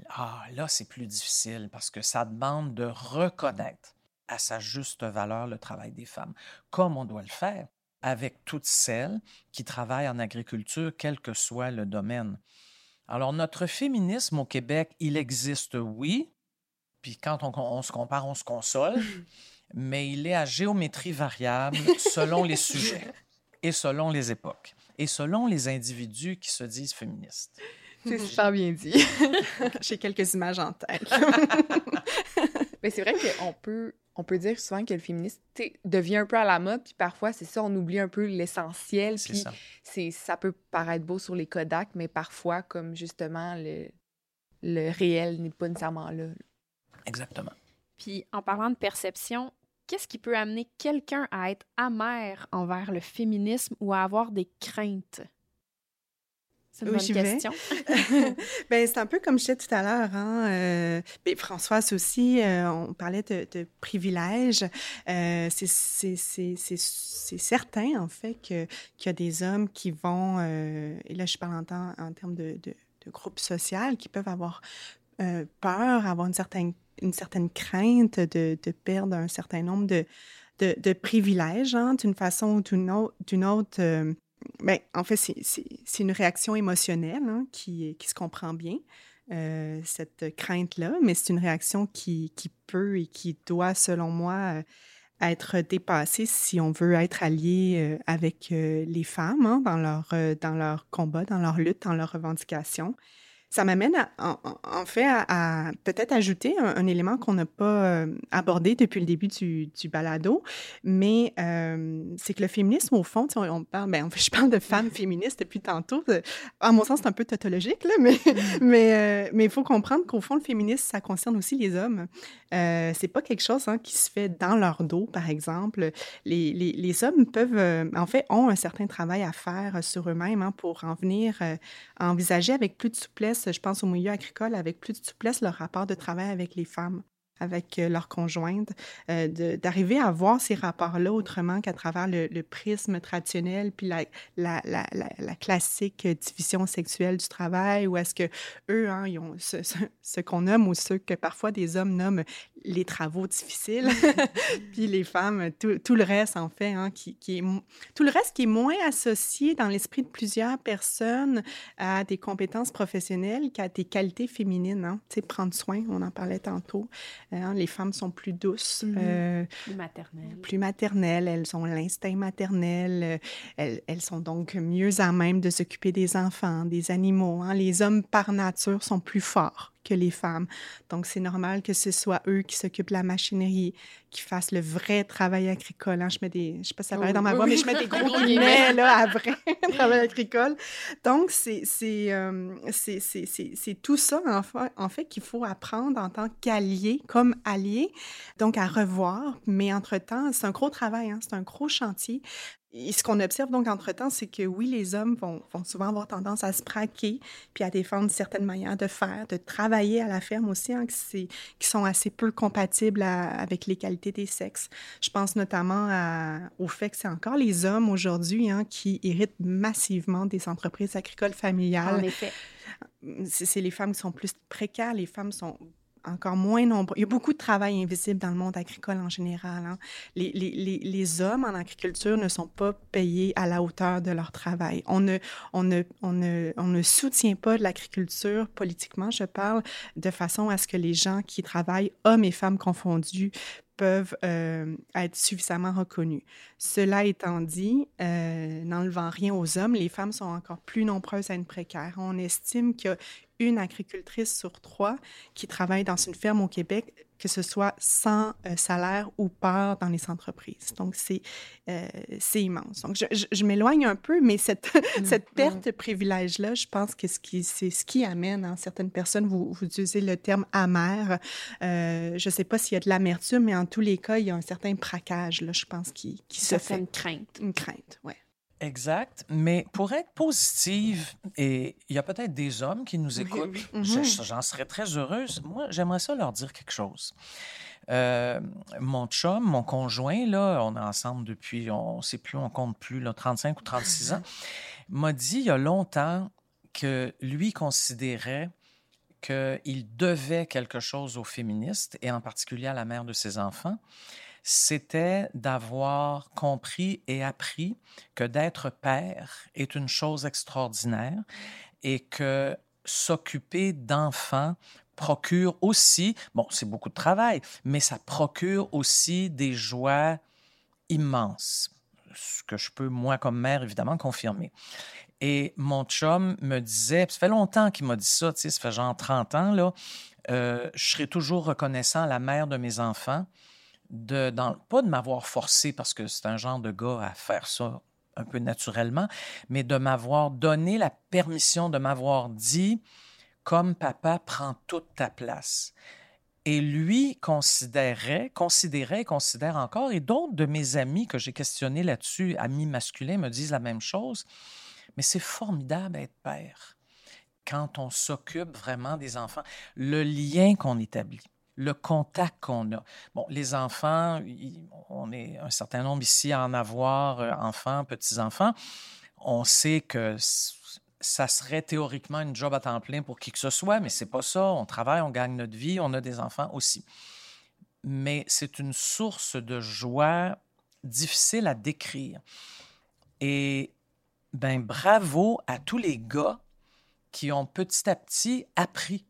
Ah, là, c'est plus difficile parce que ça demande de reconnaître à sa juste valeur le travail des femmes, comme on doit le faire avec toutes celles qui travaillent en agriculture, quel que soit le domaine. Alors, notre féminisme au Québec, il existe, oui, puis quand on, se compare, on se console, mais il est à géométrie variable selon les sujets et selon les époques et selon les individus qui se disent féministes. C'est super bien dit. J'ai quelques images en tête. mais c'est vrai qu'on peut, on peut dire souvent que le féministe devient un peu à la mode, puis parfois, c'est ça, on oublie un peu l'essentiel. Puis ça. ça peut paraître beau sur les Kodak, mais parfois, comme justement, le, le réel n'est pas nécessairement là. Exactement. Puis en parlant de perception, qu'est-ce qui peut amener quelqu'un à être amer envers le féminisme ou à avoir des craintes? C'est une bonne question. ben, c'est un peu comme je disais tout à l'heure. Hein, euh, ben, Françoise aussi, euh, on parlait de, de privilèges. Euh, c'est certain, en fait, qu'il y a des hommes qui vont, et là je parle en, en termes de, de, de groupe social, qui peuvent avoir peur, avoir une certaine une certaine crainte de, de, perdre un certain nombre de, de, privilèges, hein, d'une façon ou d'une autre. autre euh, ben, en fait, c'est une réaction émotionnelle hein, qui, qui se comprend bien. Euh, cette crainte-là, mais c'est une réaction qui, qui, peut et qui doit, selon moi, être dépassée si on veut être allié euh, avec euh, les femmes hein, dans, leur, euh, dans leur combat, dans leur lutte, dans leurs revendications ça m'amène en, fait à, peut-être ajouter un, élément qu'on n'a pas euh, abordé depuis le début du, du balado, mais euh, c'est que le féminisme, au fond, on, parle, ben, je parle de femmes féministes depuis tantôt. À mon sens, c'est un peu tautologique, là, mais mm. mais euh, mais il faut comprendre qu'au fond, le féminisme, ça concerne aussi les hommes. Euh, c'est pas quelque chose hein, qui se fait dans leur dos, par exemple. Les, les, les hommes peuvent, en fait, ont un certain travail à faire sur eux-mêmes hein, pour en venir à envisager avec plus de souplesse je pense, au milieu agricole avec plus de souplesse leur rapport de travail avec les femmes avec euh, leur conjointe, euh, d'arriver à voir ces rapports-là autrement qu'à travers le, prisme traditionnel, puis la, la, la, la, classique division sexuelle du travail, ou est-ce que eux, hein, ils ont ce, ce, qu'on nomme ou ce que parfois des hommes nomment les travaux difficiles, puis les femmes, tout, tout, le reste, en fait, hein, qui, qui est, tout le reste qui est moins associé dans l'esprit de plusieurs personnes à des compétences professionnelles qu'à des qualités féminines. Hein. Tu sais, prendre soin, on en parlait tantôt. Hein, les femmes sont plus douces. Mhm. Euh, plus maternelles. Plus maternelles. Elles ont l'instinct maternel. Euh, elles, elles, sont donc mieux à même de s'occuper des enfants, des animaux. Hein. Les hommes, par nature, sont plus forts que les femmes. Donc, c'est normal que ce soit eux qui s'occupent de la machinerie, qui fassent le vrai travail agricole. Hein. Je mets des, je sais pas si ça paraît dans ma voix, mais je mets des gros guillemets, là, à vrai travail agricole. Donc, c'est, euh, tout ça, en fait, en fait qu'il faut apprendre en tant qu'allié, comme allié, donc à revoir. Mais entre-temps, c'est un gros travail, hein, c'est un gros chantier. Et ce qu'on observe donc entre-temps, c'est que oui, les hommes vont, vont, souvent avoir tendance à se praquer, puis à défendre certaines manières de faire, de travailler à la ferme aussi, hein, qui, qui sont assez peu compatibles avec les qualités des sexes. Je pense notamment à, au fait que c'est encore les hommes aujourd'hui hein, qui héritent massivement des entreprises agricoles familiales. En effet. C'est les femmes qui sont plus précaires, les femmes sont encore moins nombreux. Il y a beaucoup de travail invisible dans le monde agricole en général. Hein. Les, hommes en agriculture ne sont pas payés à la hauteur de leur travail. On ne soutient pas l'agriculture politiquement, je parle, de façon à ce que les gens qui travaillent, hommes et femmes confondus, peuvent euh, être suffisamment reconnus. Cela étant dit, euh, n'enlevant rien aux hommes, les femmes sont encore plus nombreuses à être précaires. On estime qu'il y a une agricultrice sur trois qui travaille dans une ferme au Québec, que ce soit sans euh, salaire ou part dans les entreprises. Donc, c'est euh, immense. Donc, je, je, m'éloigne un peu, mais cette, mmh, cette mmh. perte de privilège-là, je pense que c'est ce qui amène hein, certaines personnes, vous, vous utilisez le terme amer. Euh, je ne sais pas s'il y a de l'amertume, mais en tous les cas, il y a un certain braquage, là, je pense, qui, qui se fait. une crainte. Une crainte, oui. Exact. Mais pour être positive, et il y a peut-être des hommes qui nous écoutent, mm-hmm. j'en serais très heureuse. Moi, j'aimerais ça leur dire quelque chose. Euh, mon chum, mon conjoint, là, on est ensemble depuis, on ne sait plus, on compte plus, là, 35 ou 36 ans, m'a dit il y a longtemps que lui considérait qu'il devait quelque chose aux féministes, et en particulier à la mère de ses enfants, c'était d'avoir compris et appris que d'être père est une chose extraordinaire et que s'occuper d'enfants procure aussi, bon, c'est beaucoup de travail, mais ça procure aussi des joies immenses, ce que je peux, moi, comme mère, évidemment, confirmer. Et mon chum me disait, ça fait longtemps qu'il m'a dit ça, tu sais, ça fait genre 30 ans, là, euh, je serai toujours reconnaissant à la mère de mes enfants de, pas de m'avoir forcé parce que c'est un genre de gars à faire ça un peu naturellement, mais de m'avoir donné la permission, de m'avoir dit, comme papa prend toute ta place. Et lui considérait, considérait, considère encore, et d'autres de mes amis que j'ai questionnés là-dessus, amis masculins, me disent la même chose. Mais c'est formidable d'être père quand on s'occupe vraiment des enfants. Le lien qu'on établit le contact qu'on a. Bon, les enfants, on est un certain nombre ici à en avoir, euh, enfants, petits-enfants. On sait que ça serait théoriquement une job à temps plein pour qui que ce soit, mais c'est pas ça. On travaille, on gagne notre vie, on a des enfants aussi. Mais c'est une source de joie difficile à décrire. Et ben bravo à tous les gars qui ont petit à petit appris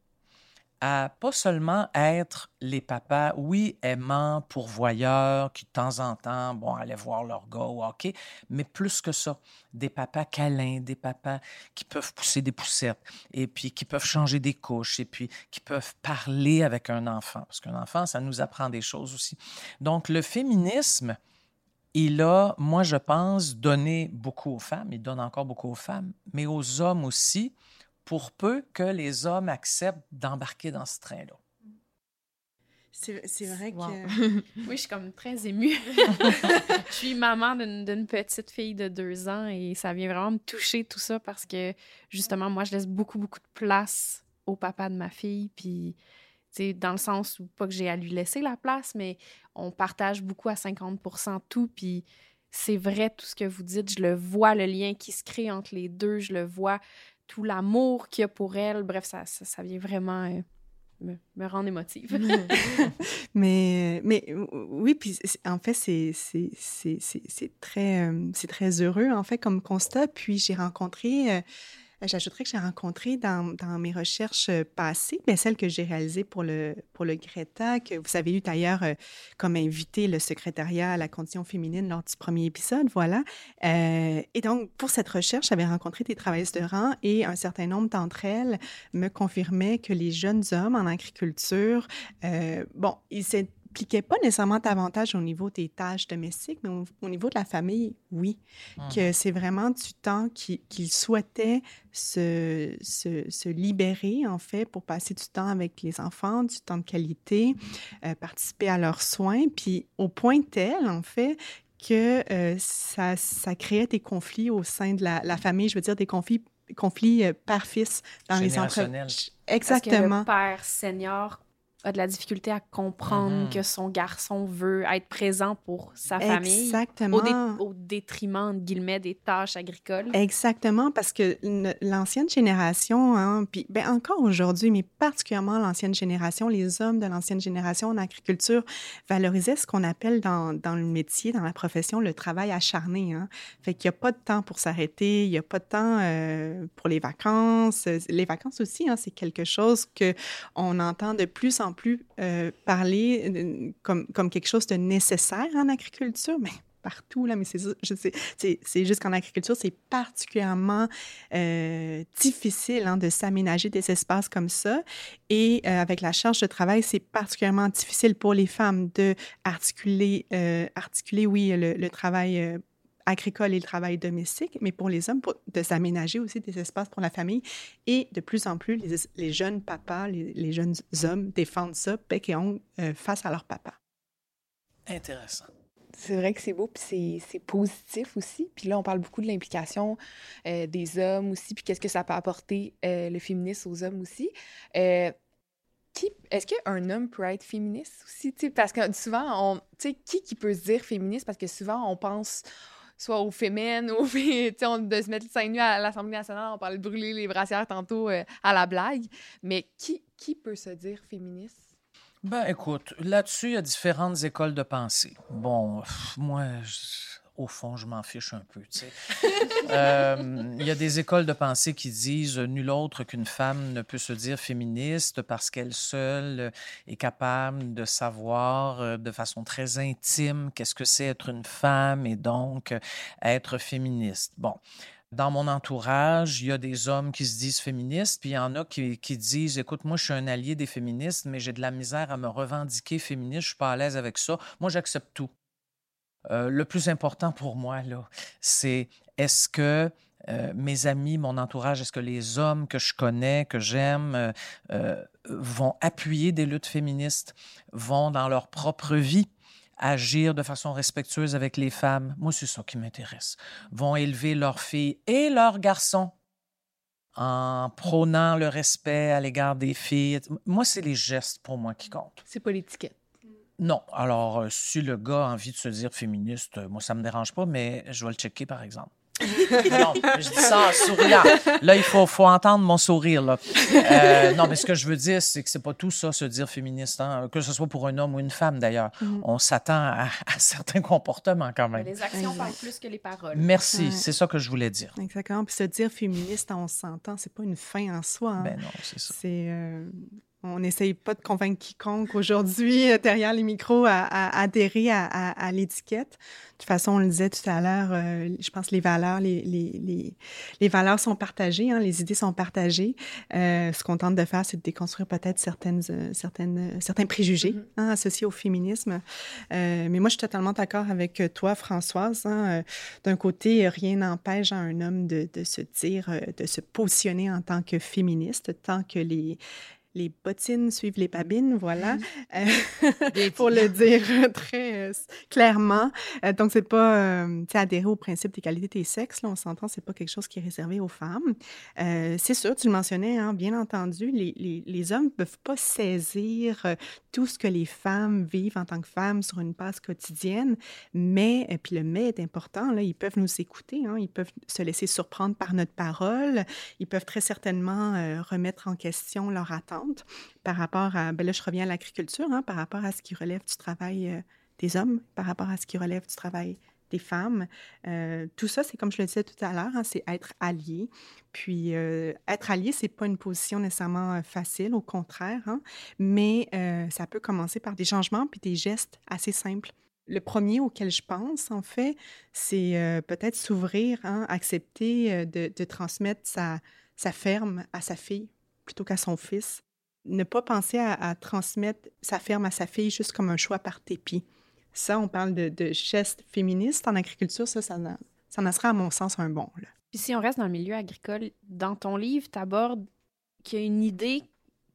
à pas seulement être les papas, oui, aimants, pourvoyeurs, qui de temps en temps, bon, allaient voir leur gars au hockey, mais plus que ça, des papas câlins, des papas qui peuvent pousser des poussettes, et puis qui peuvent changer des couches, et puis qui peuvent parler avec un enfant, parce qu'un enfant, ça nous apprend des choses aussi. Donc, le féminisme, il a, moi, je pense, donné beaucoup aux femmes, il donne encore beaucoup aux femmes, mais aux hommes aussi, pour peu que les hommes acceptent d'embarquer dans ce train-là. C'est vrai que... oui, je suis comme très émue. je suis maman d'une petite fille de deux ans et ça vient vraiment me toucher tout ça parce que justement, moi, je laisse beaucoup, beaucoup de place au papa de ma fille. Puis, tu dans le sens où, pas que j'ai à lui laisser la place, mais on partage beaucoup à 50% tout. Puis, c'est vrai tout ce que vous dites. Je le vois, le lien qui se crée entre les deux. Je le vois tout l'amour qu'il y a pour elle. Bref, ça, ça, vient vraiment euh, me, me, rendre émotive. mais, mais oui, puis en fait, c'est très, euh, c'est très heureux, en fait, comme constat. Puis j'ai rencontré... Euh, euh, j'ajouterais que j'ai rencontré dans, mes recherches euh, passées, mais celles que j'ai réalisées pour le, pour le Greta, que vous avez eu d'ailleurs euh, comme invité le secrétariat à la condition féminine lors du premier épisode, voilà. et donc, pour cette recherche, j'avais rencontré des travailleuses de rang et un certain nombre d'entre elles me confirmaient que les jeunes hommes en agriculture, bon, ils s'étaient n'impliquait pas nécessairement davantage au niveau des tâches domestiques, mais au, niveau de la famille, oui. Que mhm. c'est vraiment du temps qu'ils souhaitaient se, se, se, libérer, en fait, pour passer du temps avec les enfants, du temps de qualité, euh, participer à leurs soins, puis au point tel, en fait, que euh, ça, ça, créait des conflits au sein de la, la famille, je veux dire des conflits conflits euh, père-fils dans les entreprises. Exactement. Parce que le père senior a de la difficulté à comprendre mm-hmm. que son garçon veut être présent pour sa famille. Exactement. Au, détriment, entre guillemets, des tâches agricoles. Exactement, parce que l'ancienne génération, hein, puis ben, encore aujourd'hui, mais particulièrement l'ancienne génération, les hommes de l'ancienne génération en agriculture valorisaient ce qu'on appelle dans, dans, le métier, dans la profession, le travail acharné. Hein. Fait qu'il n'y a pas de temps pour s'arrêter, il n'y a pas de temps euh, pour les vacances. Les vacances aussi, hein, c'est quelque chose qu'on entend de plus en plus euh, parler euh, comme, comme quelque chose de nécessaire en agriculture, mais partout, là, mais c'est juste qu'en agriculture, c'est particulièrement euh, difficile hein, de s'aménager des espaces comme ça. Et avec la charge de travail, c'est particulièrement difficile pour les femmes de articuler, articuler oui, le, le travail agricole et le travail domestique, mais pour les hommes, pour, de s'aménager aussi des espaces pour la famille. Et de plus en plus, les, jeunes papas, les, jeunes hommes défendent ça, bec et ongle, euh, face à leur papa. Intéressant. C'est vrai que c'est beau, puis c'est positif aussi. Puis là, on parle beaucoup de l'implication euh, des hommes aussi, puis qu'est-ce que ça peut apporter euh, le féminisme aux hommes aussi. est-ce qu'un homme peut être féministe aussi? Parce que souvent, on, qui qui peut se dire féministe? Parce que souvent, on pense soit aux féminines, ou de se mettre le sein nu à l'Assemblée nationale, on parlait de brûler les brassières tantôt euh, à la blague. Mais qui, qui peut se dire féministe? Ben, écoute, là-dessus, il y a différentes écoles de pensée. Bon, moi, au fond, je m'en fiche un peu. Euh, il y a des écoles de pensée qui disent nul autre qu'une femme ne peut se dire féministe parce qu'elle seule est capable de savoir euh, de façon très intime qu'est-ce que c'est être une femme et donc être féministe. Bon. Dans mon entourage, il y a des hommes qui se disent féministes, puis il y en a qui, qui disent Écoute, moi, je suis un allié des féministes, mais j'ai de la misère à me revendiquer féministe, je suis pas à l'aise avec ça. Moi, j'accepte tout. Euh, le plus important pour moi, là, c'est est-ce que euh, mes amis, mon entourage, est-ce que les hommes que je connais, que j'aime, euh, vont appuyer des luttes féministes, vont dans leur propre vie agir de façon respectueuse avec les femmes? Moi, c'est ça qui m'intéresse. Vont élever leurs filles et leurs garçons en prônant le respect à l'égard des filles. Moi, c'est les gestes pour moi qui comptent. C'est pas l'étiquette. Non. Alors, euh, si le gars a envie de se dire féministe, euh, moi, ça me dérange pas, mais je vais le checker, par exemple. non, je dis ça en souriant. Là, il faut, faut entendre mon sourire. Là. Euh, non, mais ce que je veux dire, c'est que c'est pas tout ça, se dire féministe, hein, que ce soit pour un homme ou une femme d'ailleurs. Mm-hmm. On s'attend à, certains comportements quand même. Les actions parlent plus que les paroles. Merci, c'est ça que je voulais dire. Exactement. Puis se dire féministe, on s'entend, c'est pas une fin en soi. Hein. Ben non, c'est ça. C'est. Euh, on n'essaye pas de convaincre quiconque aujourd'hui euh, derrière les micros à, adhérer à, l'étiquette. De toute façon, on le disait tout à l'heure, euh, je pense les valeurs, les, les, les, valeurs sont partagées, hein, les idées sont partagées. Euh, ce qu'on tente de faire, c'est de déconstruire peut-être certaines, certaines, certains préjugés mm-hmm. hein, associés au féminisme. mais moi, je suis totalement d'accord avec toi, Françoise. Hein, D'un côté, rien n'empêche à un homme de, de se dire, de se positionner en tant que féministe, tant que les les bottines suivent les babines, voilà, euh, pour le dire très euh, clairement. Euh, donc, c'est pas adhérer au principe d'égalité des sexes, là, on s'entend, c'est pas quelque chose qui est réservé aux femmes. c'est sûr, tu le mentionnais, hein, bien entendu, les, les, les hommes ne peuvent pas saisir tout ce que les femmes vivent en tant que femmes sur une base quotidienne, mais, et puis le mais est important, là, ils peuvent nous écouter, hein, ils peuvent se laisser surprendre par notre parole, ils peuvent très certainement remettre en question leur attente par rapport à, ben là, je reviens à l'agriculture, hein, par rapport à ce qui relève du travail euh, des hommes, par rapport à ce qui relève du travail des femmes. Euh, tout ça, c'est comme je le disais tout à l'heure, hein, c'est être allié. Puis euh, être allié, c'est pas une position nécessairement facile, au contraire, hein, mais ça peut commencer par des changements puis des gestes assez simples. Le premier auquel je pense, en fait, c'est peut-être s'ouvrir, accepter de, transmettre sa ferme à sa fille plutôt qu'à son fils ne pas penser à, transmettre sa ferme à sa fille juste comme un choix par dépit. Ça, on parle de, de geste féministe en agriculture, ça, ça, en sera à mon sens un bon. Puis si on reste dans le milieu agricole, dans ton livre, tu abordes qu'il y a une idée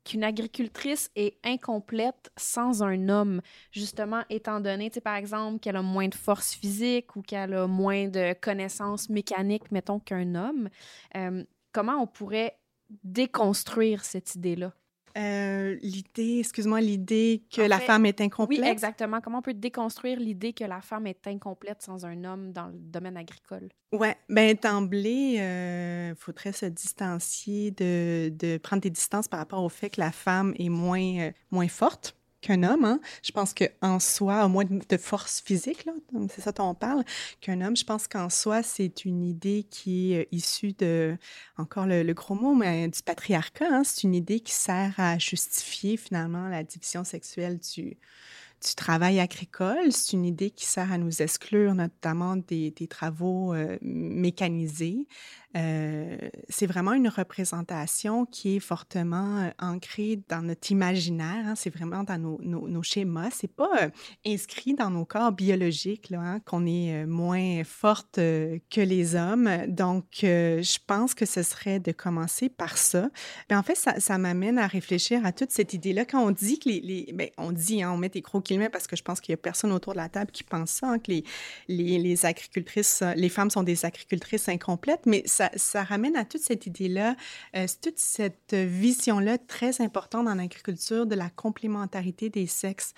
qu'une agricultrice est incomplète sans un homme, justement, étant donné, par exemple, qu'elle a moins de force physique ou qu'elle a moins de connaissances mécaniques, mettons, qu'un homme. Euh, comment on pourrait déconstruire cette idée-là? Euh, l'idée, excuse-moi, l'idée que la femme est incomplète? Oui, exactement. Comment on peut déconstruire l'idée que la femme est incomplète sans un homme dans le domaine agricole? Oui, bien, d'emblée, il euh, faudrait se distancier, de, de, prendre des distances par rapport au fait que la femme est moins, euh, moins forte qu'un homme. Hein. Je pense qu'en soi, au moins de force physique, c'est ça dont on parle, qu'un homme, je pense qu'en soi, c'est une idée qui est euh, issue de, encore le, gros mot, mais du patriarcat. Hein. C'est une idée qui sert à justifier finalement la division sexuelle du, travail agricole. C'est une idée qui sert à nous exclure notamment des, des travaux euh, mécanisés, euh, c'est vraiment une représentation qui est fortement euh, ancrée dans notre imaginaire. Hein. c'est vraiment dans nos, nos, schémas. C'est pas euh, inscrit dans nos corps biologiques hein, qu'on est moins forte que les hommes. Donc, je pense que ce serait de commencer par ça. Mais en fait, ça, m'amène à réfléchir à toute cette idée-là. Quand on dit que les, les ben, on dit, hein, on met des gros guillemets parce que je pense qu'il y a personne autour de la table qui pense ça, que les, les, les agricultrices, les femmes sont des agricultrices incomplètes, mais ça ramène à toute cette idée-là, euh, toute cette vision-là très importante dans l'agriculture de la complémentarité des sexes.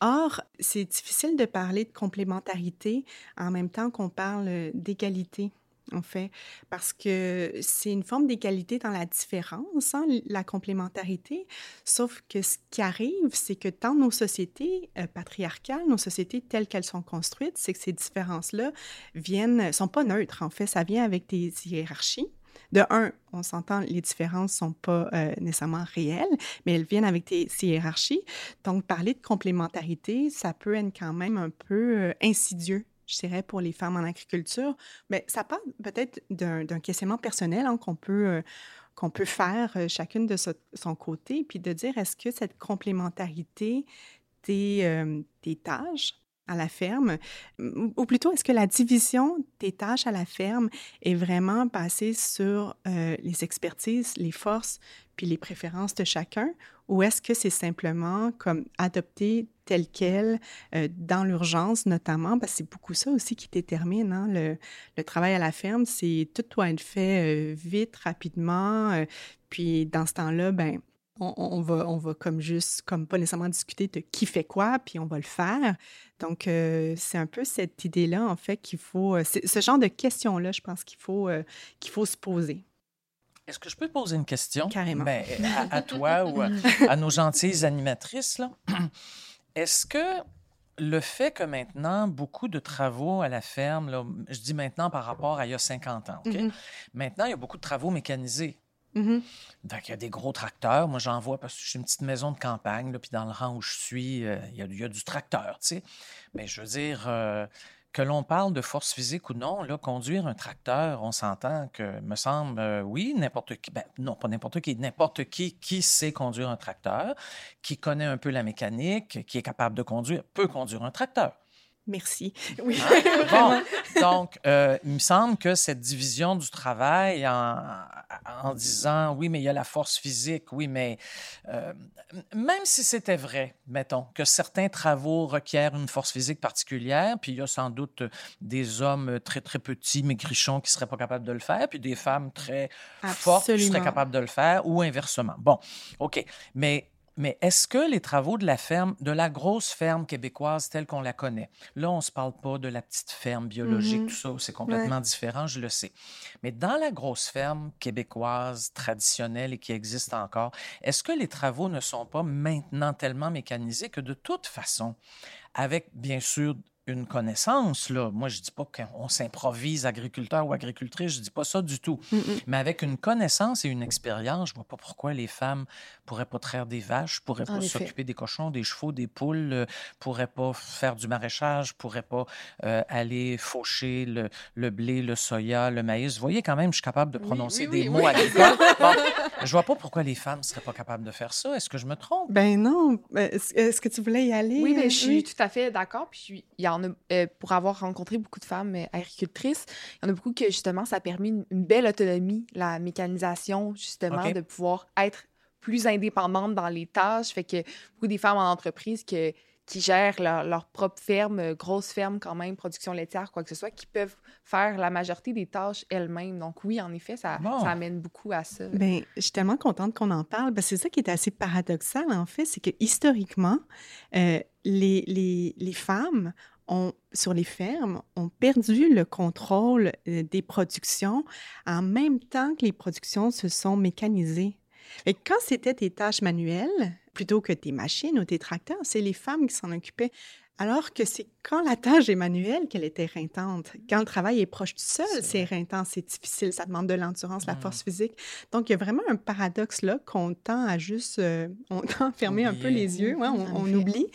Or, c'est difficile de parler de complémentarité en même temps qu'on parle d'égalité en fait, parce que c'est une forme d'égalité dans la différence, hein, la complémentarité. Sauf que ce qui arrive, c'est que dans nos sociétés euh, patriarcales, nos sociétés telles qu'elles sont construites, c'est que ces différences-là viennent, sont pas neutres. En fait, ça vient avec des hiérarchies. De un, on s'entend, les différences sont pas euh, nécessairement réelles, mais elles viennent avec des hiérarchies. Donc, parler de complémentarité, ça peut être quand même un peu euh, insidieux je dirais, pour les femmes en agriculture, mais ça part peut-être d'un questionnement personnel hein, qu'on peut, euh, qu'on peut faire euh, chacune de son côté, puis de dire est-ce que cette complémentarité des, euh, des tâches à la ferme, ou plutôt est-ce que la division des tâches à la ferme est vraiment basée sur les expertises, les forces, puis les préférences de chacun, ou est-ce que c'est simplement comme adopter tel quel euh, dans l'urgence notamment, parce que c'est beaucoup ça aussi qui détermine hein, le, le, travail à la ferme, c'est tout doit être fait euh, vite, rapidement, euh, puis dans ce temps-là, ben on, va, on va comme juste, comme pas nécessairement discuter de qui fait quoi, puis on va le faire. Donc, euh, c'est un peu cette idée-là, en fait, qu'il faut, ce genre de questions-là, je pense qu'il faut, qu'il faut se poser. Est-ce que je peux te poser une question? Carrément. Ben, à, toi ou à, nos gentilles animatrices, là? Est-ce que le fait que maintenant, beaucoup de travaux à la ferme, là, je dis maintenant par rapport à il y a 50 ans? Mm-hmm. Maintenant, il y a beaucoup de travaux mécanisés. Mm-hmm. Donc, il y a des gros tracteurs. Moi, j'en vois parce que je suis une petite maison de campagne, puis dans le rang où je suis, euh, il, y a, du tracteur, tu sais. Mais je veux dire, euh, que l'on parle de force physique ou non, conduire un tracteur, on s'entend que, me semble, euh, oui, n'importe qui, ben, non, pas n'importe qui, n'importe qui qui sait conduire un tracteur, qui connaît un peu la mécanique, qui est capable de conduire, peut conduire un tracteur. Merci. Oui. Bon, donc, euh, il me semble que cette division du travail en, en, disant oui, mais il y a la force physique, oui, mais euh, même si c'était vrai, mettons, que certains travaux requièrent une force physique particulière, puis il y a sans doute des hommes très, très petits, maigrichons, qui ne seraient pas capables de le faire, puis des femmes très fortes qui seraient capables de le faire, ou inversement. Bon, OK. Mais mais est-ce que les travaux de la ferme, de la grosse ferme québécoise telle qu'on la connaît, là, on ne se parle pas de la petite ferme biologique, mm-hmm. tout ça, c'est complètement différent, je le sais. Mais dans la grosse ferme québécoise traditionnelle et qui existe encore, est-ce que les travaux ne sont pas maintenant tellement mécanisés que de toute façon, avec bien sûr une connaissance, là. Moi, je dis pas qu'on s'improvise agriculteur ou agricultrice, je dis pas ça du tout. Mais avec une connaissance et une expérience, je vois pas pourquoi les femmes pourraient pas traire des vaches, pourraient pas s'occuper des cochons, des chevaux, des poules, euh, pourraient pas faire du maraîchage, pourraient pas euh, aller faucher le, le, blé, le soya, le maïs. Vous voyez quand même, je suis capable de prononcer des mots agricoles. bon, je vois pas pourquoi les femmes seraient pas capables de faire ça. Est-ce que je me trompe? Ben non. Ben, est-ce que tu voulais y aller? Oui, mais ben, je suis tout à fait d'accord. Puis il y a euh, pour avoir rencontré beaucoup de femmes euh, agricultrices, il y en a beaucoup que justement, ça a permis une, belle autonomie, la mécanisation, justement, de pouvoir être plus indépendante dans les tâches. Fait que beaucoup des femmes en entreprise que, qui gèrent leur, propre ferme, euh, grosse ferme quand même, production laitière, quoi que ce soit, qui peuvent faire la majorité des tâches elles-mêmes. Donc oui, en effet, ça, ça amène beaucoup à ça. Bien, je suis tellement contente qu'on en parle. c'est ça qui est assez paradoxal, en fait, c'est que historiquement, les, les, les femmes sur les fermes, ont perdu le contrôle euh, des productions en même temps que les productions se sont mécanisées. Et quand c'était des tâches manuelles, plutôt que tes machines ou tes tracteurs, c'est les femmes qui s'en occupaient. Alors que c'est quand la tâche est manuelle qu'elle est éreintante. Quand le travail est proche du sol, c'est éreintant, c'est difficile, ça demande de l'endurance, la force mmh. physique. Donc, il y a vraiment un paradoxe là qu'on tend à juste, euh, on tend à fermer un peu les yeux, ouais, on, oublie.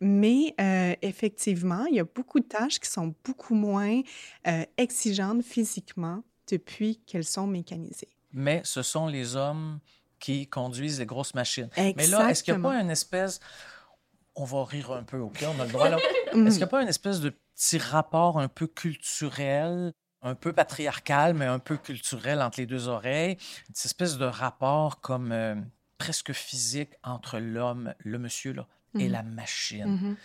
Mais euh, effectivement, il y a beaucoup de tâches qui sont beaucoup moins euh, exigeantes physiquement depuis qu'elles sont mécanisées. Mais ce sont les hommes qui conduisent les grosses machines. Mais là, est-ce qu'il n'y a pas une espèce on va rire un peu, OK? On a le droit, là. Est-ce qu'il n'y a pas une espèce de petit rapport un peu culturel, un peu patriarcal, mais un peu culturel entre les deux oreilles? Une espèce de rapport comme euh, presque physique entre l'homme, le monsieur, là, et mm-hmm. la machine. Mm-hmm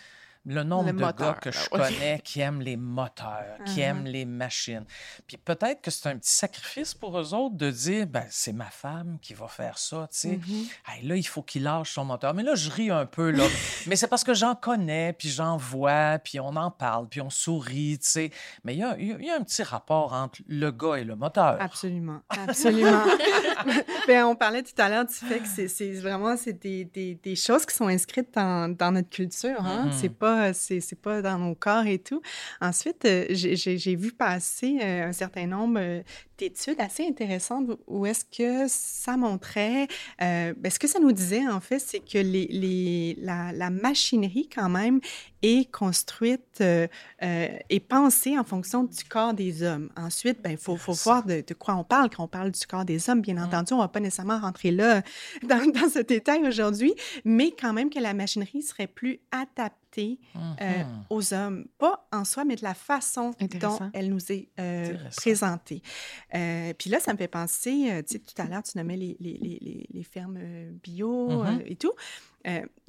le nombre de gars que je connais qui aiment les moteurs, qui uh-huh. aiment les machines. Puis peut-être que c'est un petit sacrifice pour eux autres de dire, ben c'est ma femme qui va faire ça, tu sais. Mm-hmm. là, il faut qu'il lâche son moteur. Mais là, je ris un peu, là. Mais c'est parce que j'en connais, puis j'en vois, puis on en parle, puis on sourit, tu sais. Mais il y a, y a, un petit rapport entre le gars et le moteur. Absolument, absolument. ben, on parlait tout à l'heure du fait que c'est vraiment c'est des, des, des, choses qui sont inscrites dans, dans notre culture. Hein? Mm-hmm. C'est pas c'est pas dans nos corps et tout. Ensuite, euh, j'ai vu passer euh, un certain nombre euh, d'études assez intéressantes où est-ce que ça montrait, ben, ce que ça nous disait en fait, c'est que les, les, la, la, machinerie quand même est construite et pensée en fonction du corps des hommes. Ensuite, ben, il faut, faut voir de, de, quoi on parle quand on parle du corps des hommes. Bien mmh. entendu, on ne va pas nécessairement rentrer là dans, dans ce détail aujourd'hui, mais quand même que la machinerie serait plus adaptée euh, mhm. aux hommes. Pas en soi, mais de la façon dont elle nous est euh, présentée. Euh, puis là, ça me fait penser, tu sais, tout à l'heure, tu nommais les, les, les, les fermes bio mhm. et tout.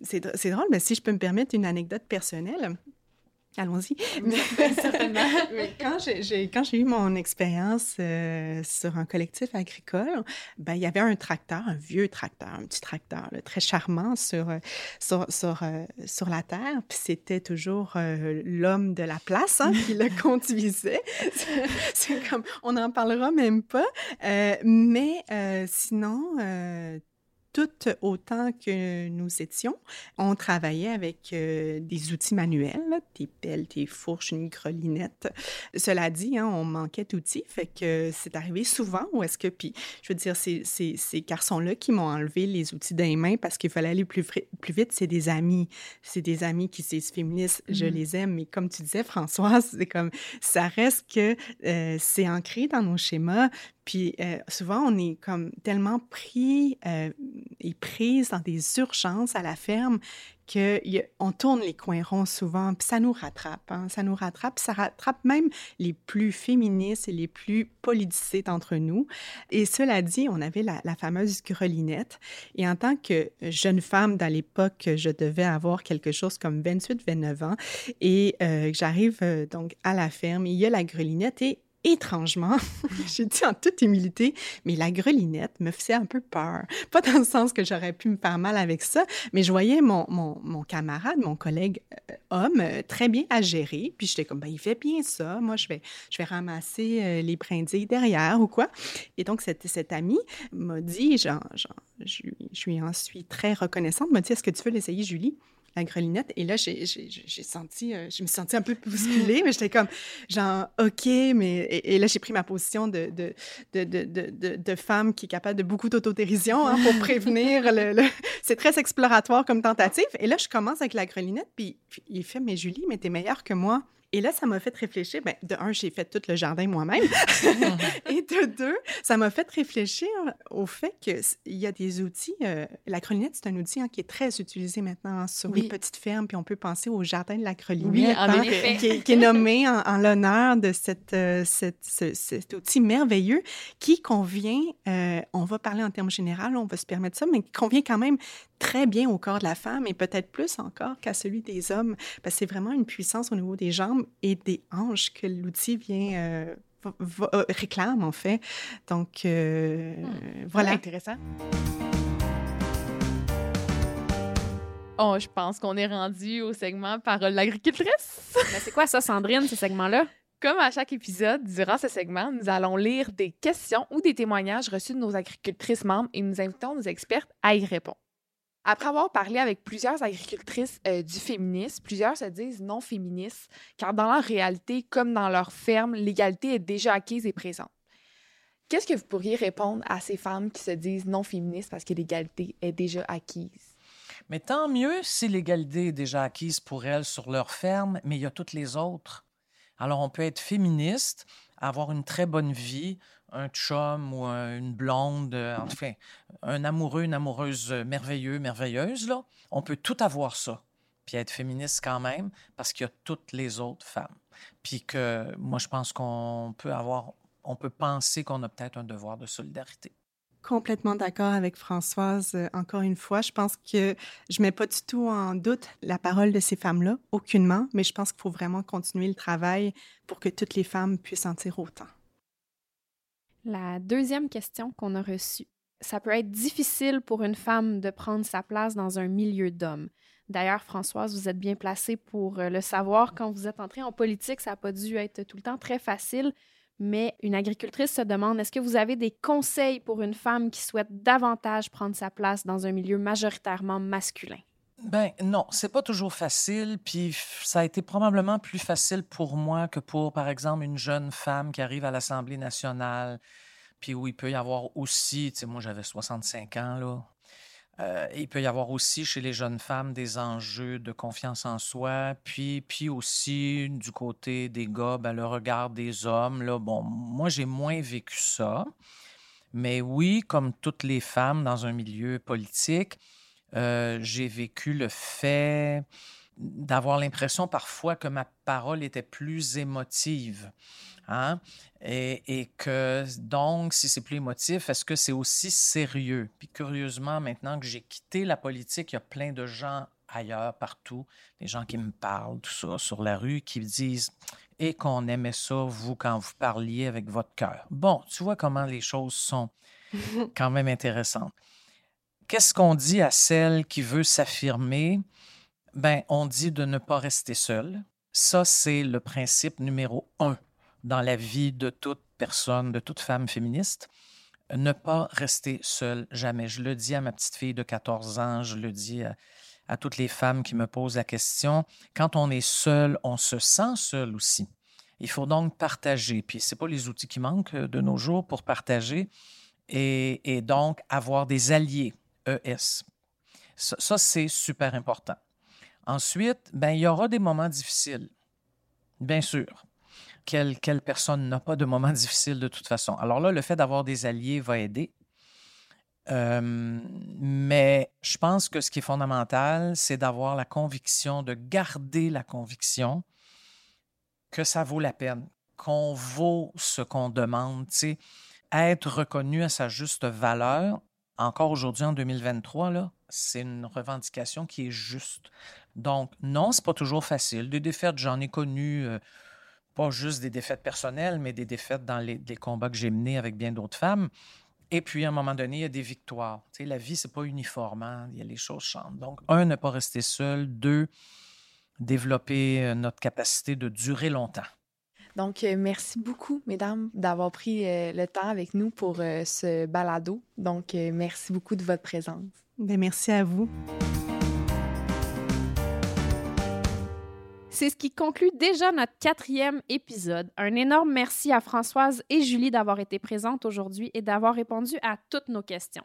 c'est drôle, mais si je peux me permettre une anecdote personnelle. Allons-y. Quand j'ai quand j'ai eu mon expérience euh, sur un collectif agricole, ben il y avait un tracteur, un vieux tracteur, un petit tracteur très charmant sur euh, sur sur, euh, sur la terre, puis c'était toujours l'homme de la place hein, qui le conduisait. C'est comme on n'en parlera même pas, mais sinon tout autant que nous étions, on travaillait avec euh, des outils manuels, des pelles, des fourches, une grelinette. Cela dit, hein, on manquait d'outils, fait que c'est arrivé souvent où est-ce que, puis je veux dire, ces, ces, garçons-là qui m'ont enlevé les outils des mains parce qu'il fallait aller plus, plus vite, c'est des amis. C'est des amis qui sont féministes, je mm-hmm. les aime, mais comme tu disais, Françoise, c'est comme, ça reste que euh, c'est ancré dans nos schémas, puis euh, souvent, on est comme tellement pris euh, et prise dans des urgences à la ferme qu'on tourne les coins ronds souvent, puis ça nous rattrape. Hein, ça nous rattrape, ça rattrape même les plus féministes et les plus politisés d'entre nous. Et cela dit, on avait la, fameuse grelinette. Et en tant que jeune femme, dans l'époque, je devais avoir quelque chose comme 28-29 ans. Et euh, j'arrive donc à la ferme, il y a la grelinette et étrangement, j'ai dit en toute humilité, mais la grelinette me faisait un peu peur. Pas dans le sens que j'aurais pu me faire mal avec ça, mais je voyais mon, mon, mon camarade, mon collègue euh, homme, euh, très bien à gérer. Puis j'étais comme, ben, il fait bien ça. Moi, je vais, je vais ramasser euh, les brindilles derrière ou quoi. Et donc, cette, cette amie m'a dit, genre, genre, je, je lui en suis très reconnaissante, m'a dit, est-ce que tu veux l'essayer, Julie? La grelinette. Et là, j'ai senti, euh, je me suis sentie un peu bousculée, mais j'étais comme, genre, OK, mais. Et, là, j'ai pris ma position de, de, de, de, de, femme qui est capable de beaucoup d'autodérision hein, pour prévenir. le, C'est très exploratoire comme tentative. Et là, je commence avec la grelinette, puis, puis il fait, mais Julie, mais t'es meilleure que moi. Et là, ça m'a fait réfléchir. Bien, de un, j'ai fait tout le jardin moi-même. et de deux, ça m'a fait réfléchir au fait qu'il y a des outils. Euh, la crelinette, c'est un outil hein, qui est très utilisé maintenant sur les petites fermes. Puis on peut penser au jardin de la crelinette, oui, hein, qui, est, nommé en, l'honneur de cette, euh, cette, cet outil merveilleux qui convient, euh, on va parler en termes généraux, on va se permettre ça, mais qui convient quand même très bien au corps de la femme et peut-être plus encore qu'à celui des hommes, parce que c'est vraiment une puissance au niveau des jambes et des hanches que l'outil vient euh, euh, réclame en fait. Donc euh, hmm. voilà. Intéressant. Oh, je pense qu'on est rendu au segment Parole l'agricultrice. Mais c'est quoi ça, Sandrine, ce segment-là? Comme à chaque épisode, durant ce segment, nous allons lire des questions ou des témoignages reçus de nos agricultrices membres et nous invitons nos expertes à y répondre. Après avoir parlé avec plusieurs agricultrices euh, du féminisme, plusieurs se disent non féministes, car dans leur réalité, comme dans leur ferme, l'égalité est déjà acquise et présente. Qu'est-ce que vous pourriez répondre à ces femmes qui se disent non féministes parce que l'égalité est déjà acquise? Mais tant mieux si l'égalité est déjà acquise pour elles sur leur ferme, mais il y a toutes les autres. Alors on peut être féministe, avoir une très bonne vie, un chum ou une blonde, euh, enfin, un amoureux, une amoureuse merveilleux, merveilleuse, là, on peut tout avoir ça, puis être féministe quand même, parce qu'il y a toutes les autres femmes. Puis que moi, je pense qu'on peut avoir, on peut penser qu'on a peut-être un devoir de solidarité. Complètement d'accord avec Françoise. Euh, encore une fois, je pense que je mets pas du tout en doute la parole de ces femmes-là, aucunement, mais je pense qu'il faut vraiment continuer le travail pour que toutes les femmes puissent en tirer autant. La deuxième question qu'on a reçue. Ça peut être difficile pour une femme de prendre sa place dans un milieu d'hommes. D'ailleurs, Françoise, vous êtes bien placée pour euh, le savoir. Quand vous êtes entrée en politique, ça n'a pas dû être tout le temps très facile. Mais une agricultrice se demande est-ce que vous avez des conseils pour une femme qui souhaite davantage prendre sa place dans un milieu majoritairement masculin? Ben non, c'est pas toujours facile. Puis ça a été probablement plus facile pour moi que pour, par exemple, une jeune femme qui arrive à l'Assemblée nationale, puis où il peut y avoir aussi, tu sais, moi j'avais 65 ans, là. Euh, il peut y avoir aussi chez les jeunes femmes des enjeux de confiance en soi, puis, puis aussi du côté des gars, ben, le regard des hommes. Là, bon, moi j'ai moins vécu ça, mais oui, comme toutes les femmes dans un milieu politique, euh, j'ai vécu le fait d'avoir l'impression parfois que ma parole était plus émotive. Hein? Et, et, que donc, si c'est plus émotif, est-ce que c'est aussi sérieux? Puis curieusement, maintenant que j'ai quitté la politique, il y a plein de gens ailleurs, partout, les gens qui me parlent, tout ça, sur la rue, qui me disent et qu'on aimait ça, vous, quand vous parliez avec votre cœur. Bon, tu vois comment les choses sont quand même intéressantes. Qu'est-ce qu'on dit à celle qui veut s'affirmer? Ben, on dit de ne pas rester seule. Ça, c'est le principe numéro un dans la vie de toute personne, de toute femme féministe. Ne pas rester seule, jamais. Je le dis à ma petite fille de 14 ans, je le dis à, toutes les femmes qui me posent la question. Quand on est seul, on se sent seul aussi. Il faut donc partager. Puis c'est pas les outils qui manquent euh, de nos jours pour partager et, donc avoir des alliés ES. Ça, c'est super important. Ensuite, ben, il y aura des moments difficiles, bien sûr. Quelle, personne n'a pas de moments difficiles de toute façon? Alors là, le fait d'avoir des alliés va aider. Euh, mais je pense que ce qui est fondamental, c'est d'avoir la conviction, de garder la conviction que ça vaut la peine, qu'on vaut ce qu'on demande. être reconnu à sa juste valeur, encore aujourd'hui en 2023, là, c'est une revendication qui est juste. Donc, non, c'est pas toujours facile. Des défaites, j'en ai connu, euh, pas juste des défaites personnelles, mais des défaites dans les, combats que j'ai menés avec bien d'autres femmes. Et puis, à un moment donné, il y a des victoires. Tu sais, la vie, c'est pas uniforme. Hein. Il y a les choses chantent. Donc, un, ne pas rester seul. Deux, développer euh, notre capacité de durer longtemps. Donc, euh, merci beaucoup, mesdames, d'avoir pris euh, le temps avec nous pour ce balado. Donc, merci beaucoup de votre présence. Bien, merci à vous. C'est ce qui conclut déjà notre quatrième épisode. Un énorme merci à Françoise et Julie d'avoir été présentes aujourd'hui et d'avoir répondu à toutes nos questions.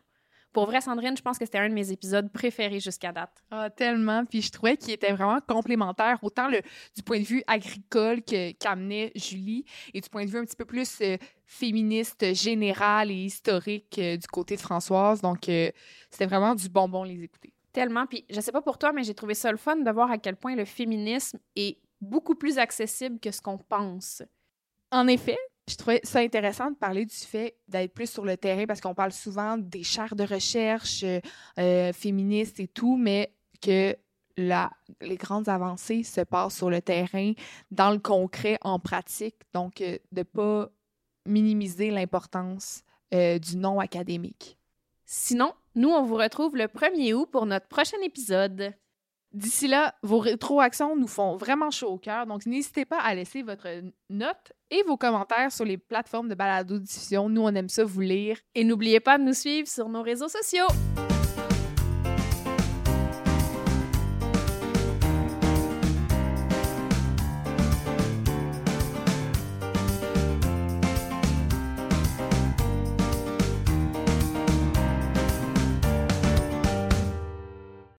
Pour vrai, Sandrine, je pense que c'était un de mes épisodes préférés jusqu'à date. Ah, tellement. Puis je trouvais qu'il était vraiment complémentaire, autant le, du point de vue agricole qu'amenait Julie et du point de vue un petit peu plus euh, féministe, général et historique euh, du côté de Françoise. Donc, euh, c'était vraiment du bonbon les écouter. Tellement. Puis je sais pas pour toi, mais j'ai trouvé ça le fun de voir à quel point le féminisme est beaucoup plus accessible que ce qu'on pense. En effet, je trouvais ça intéressant de parler du fait d'être plus sur le terrain parce qu'on parle souvent des chaires de recherche euh, féministes et tout, mais que les grandes avancées se passent sur le terrain, dans le concret, en pratique. Donc, euh, de ne pas minimiser l'importance euh, du non académique. Sinon, nous, on vous retrouve le 1er août pour notre prochain épisode. D'ici là, vos rétroactions nous font vraiment chaud au cœur, donc n'hésitez pas à laisser votre note et vos commentaires sur les plateformes de balado-diffusion. Nous, on aime ça vous lire. Et n'oubliez pas de nous suivre sur nos réseaux sociaux.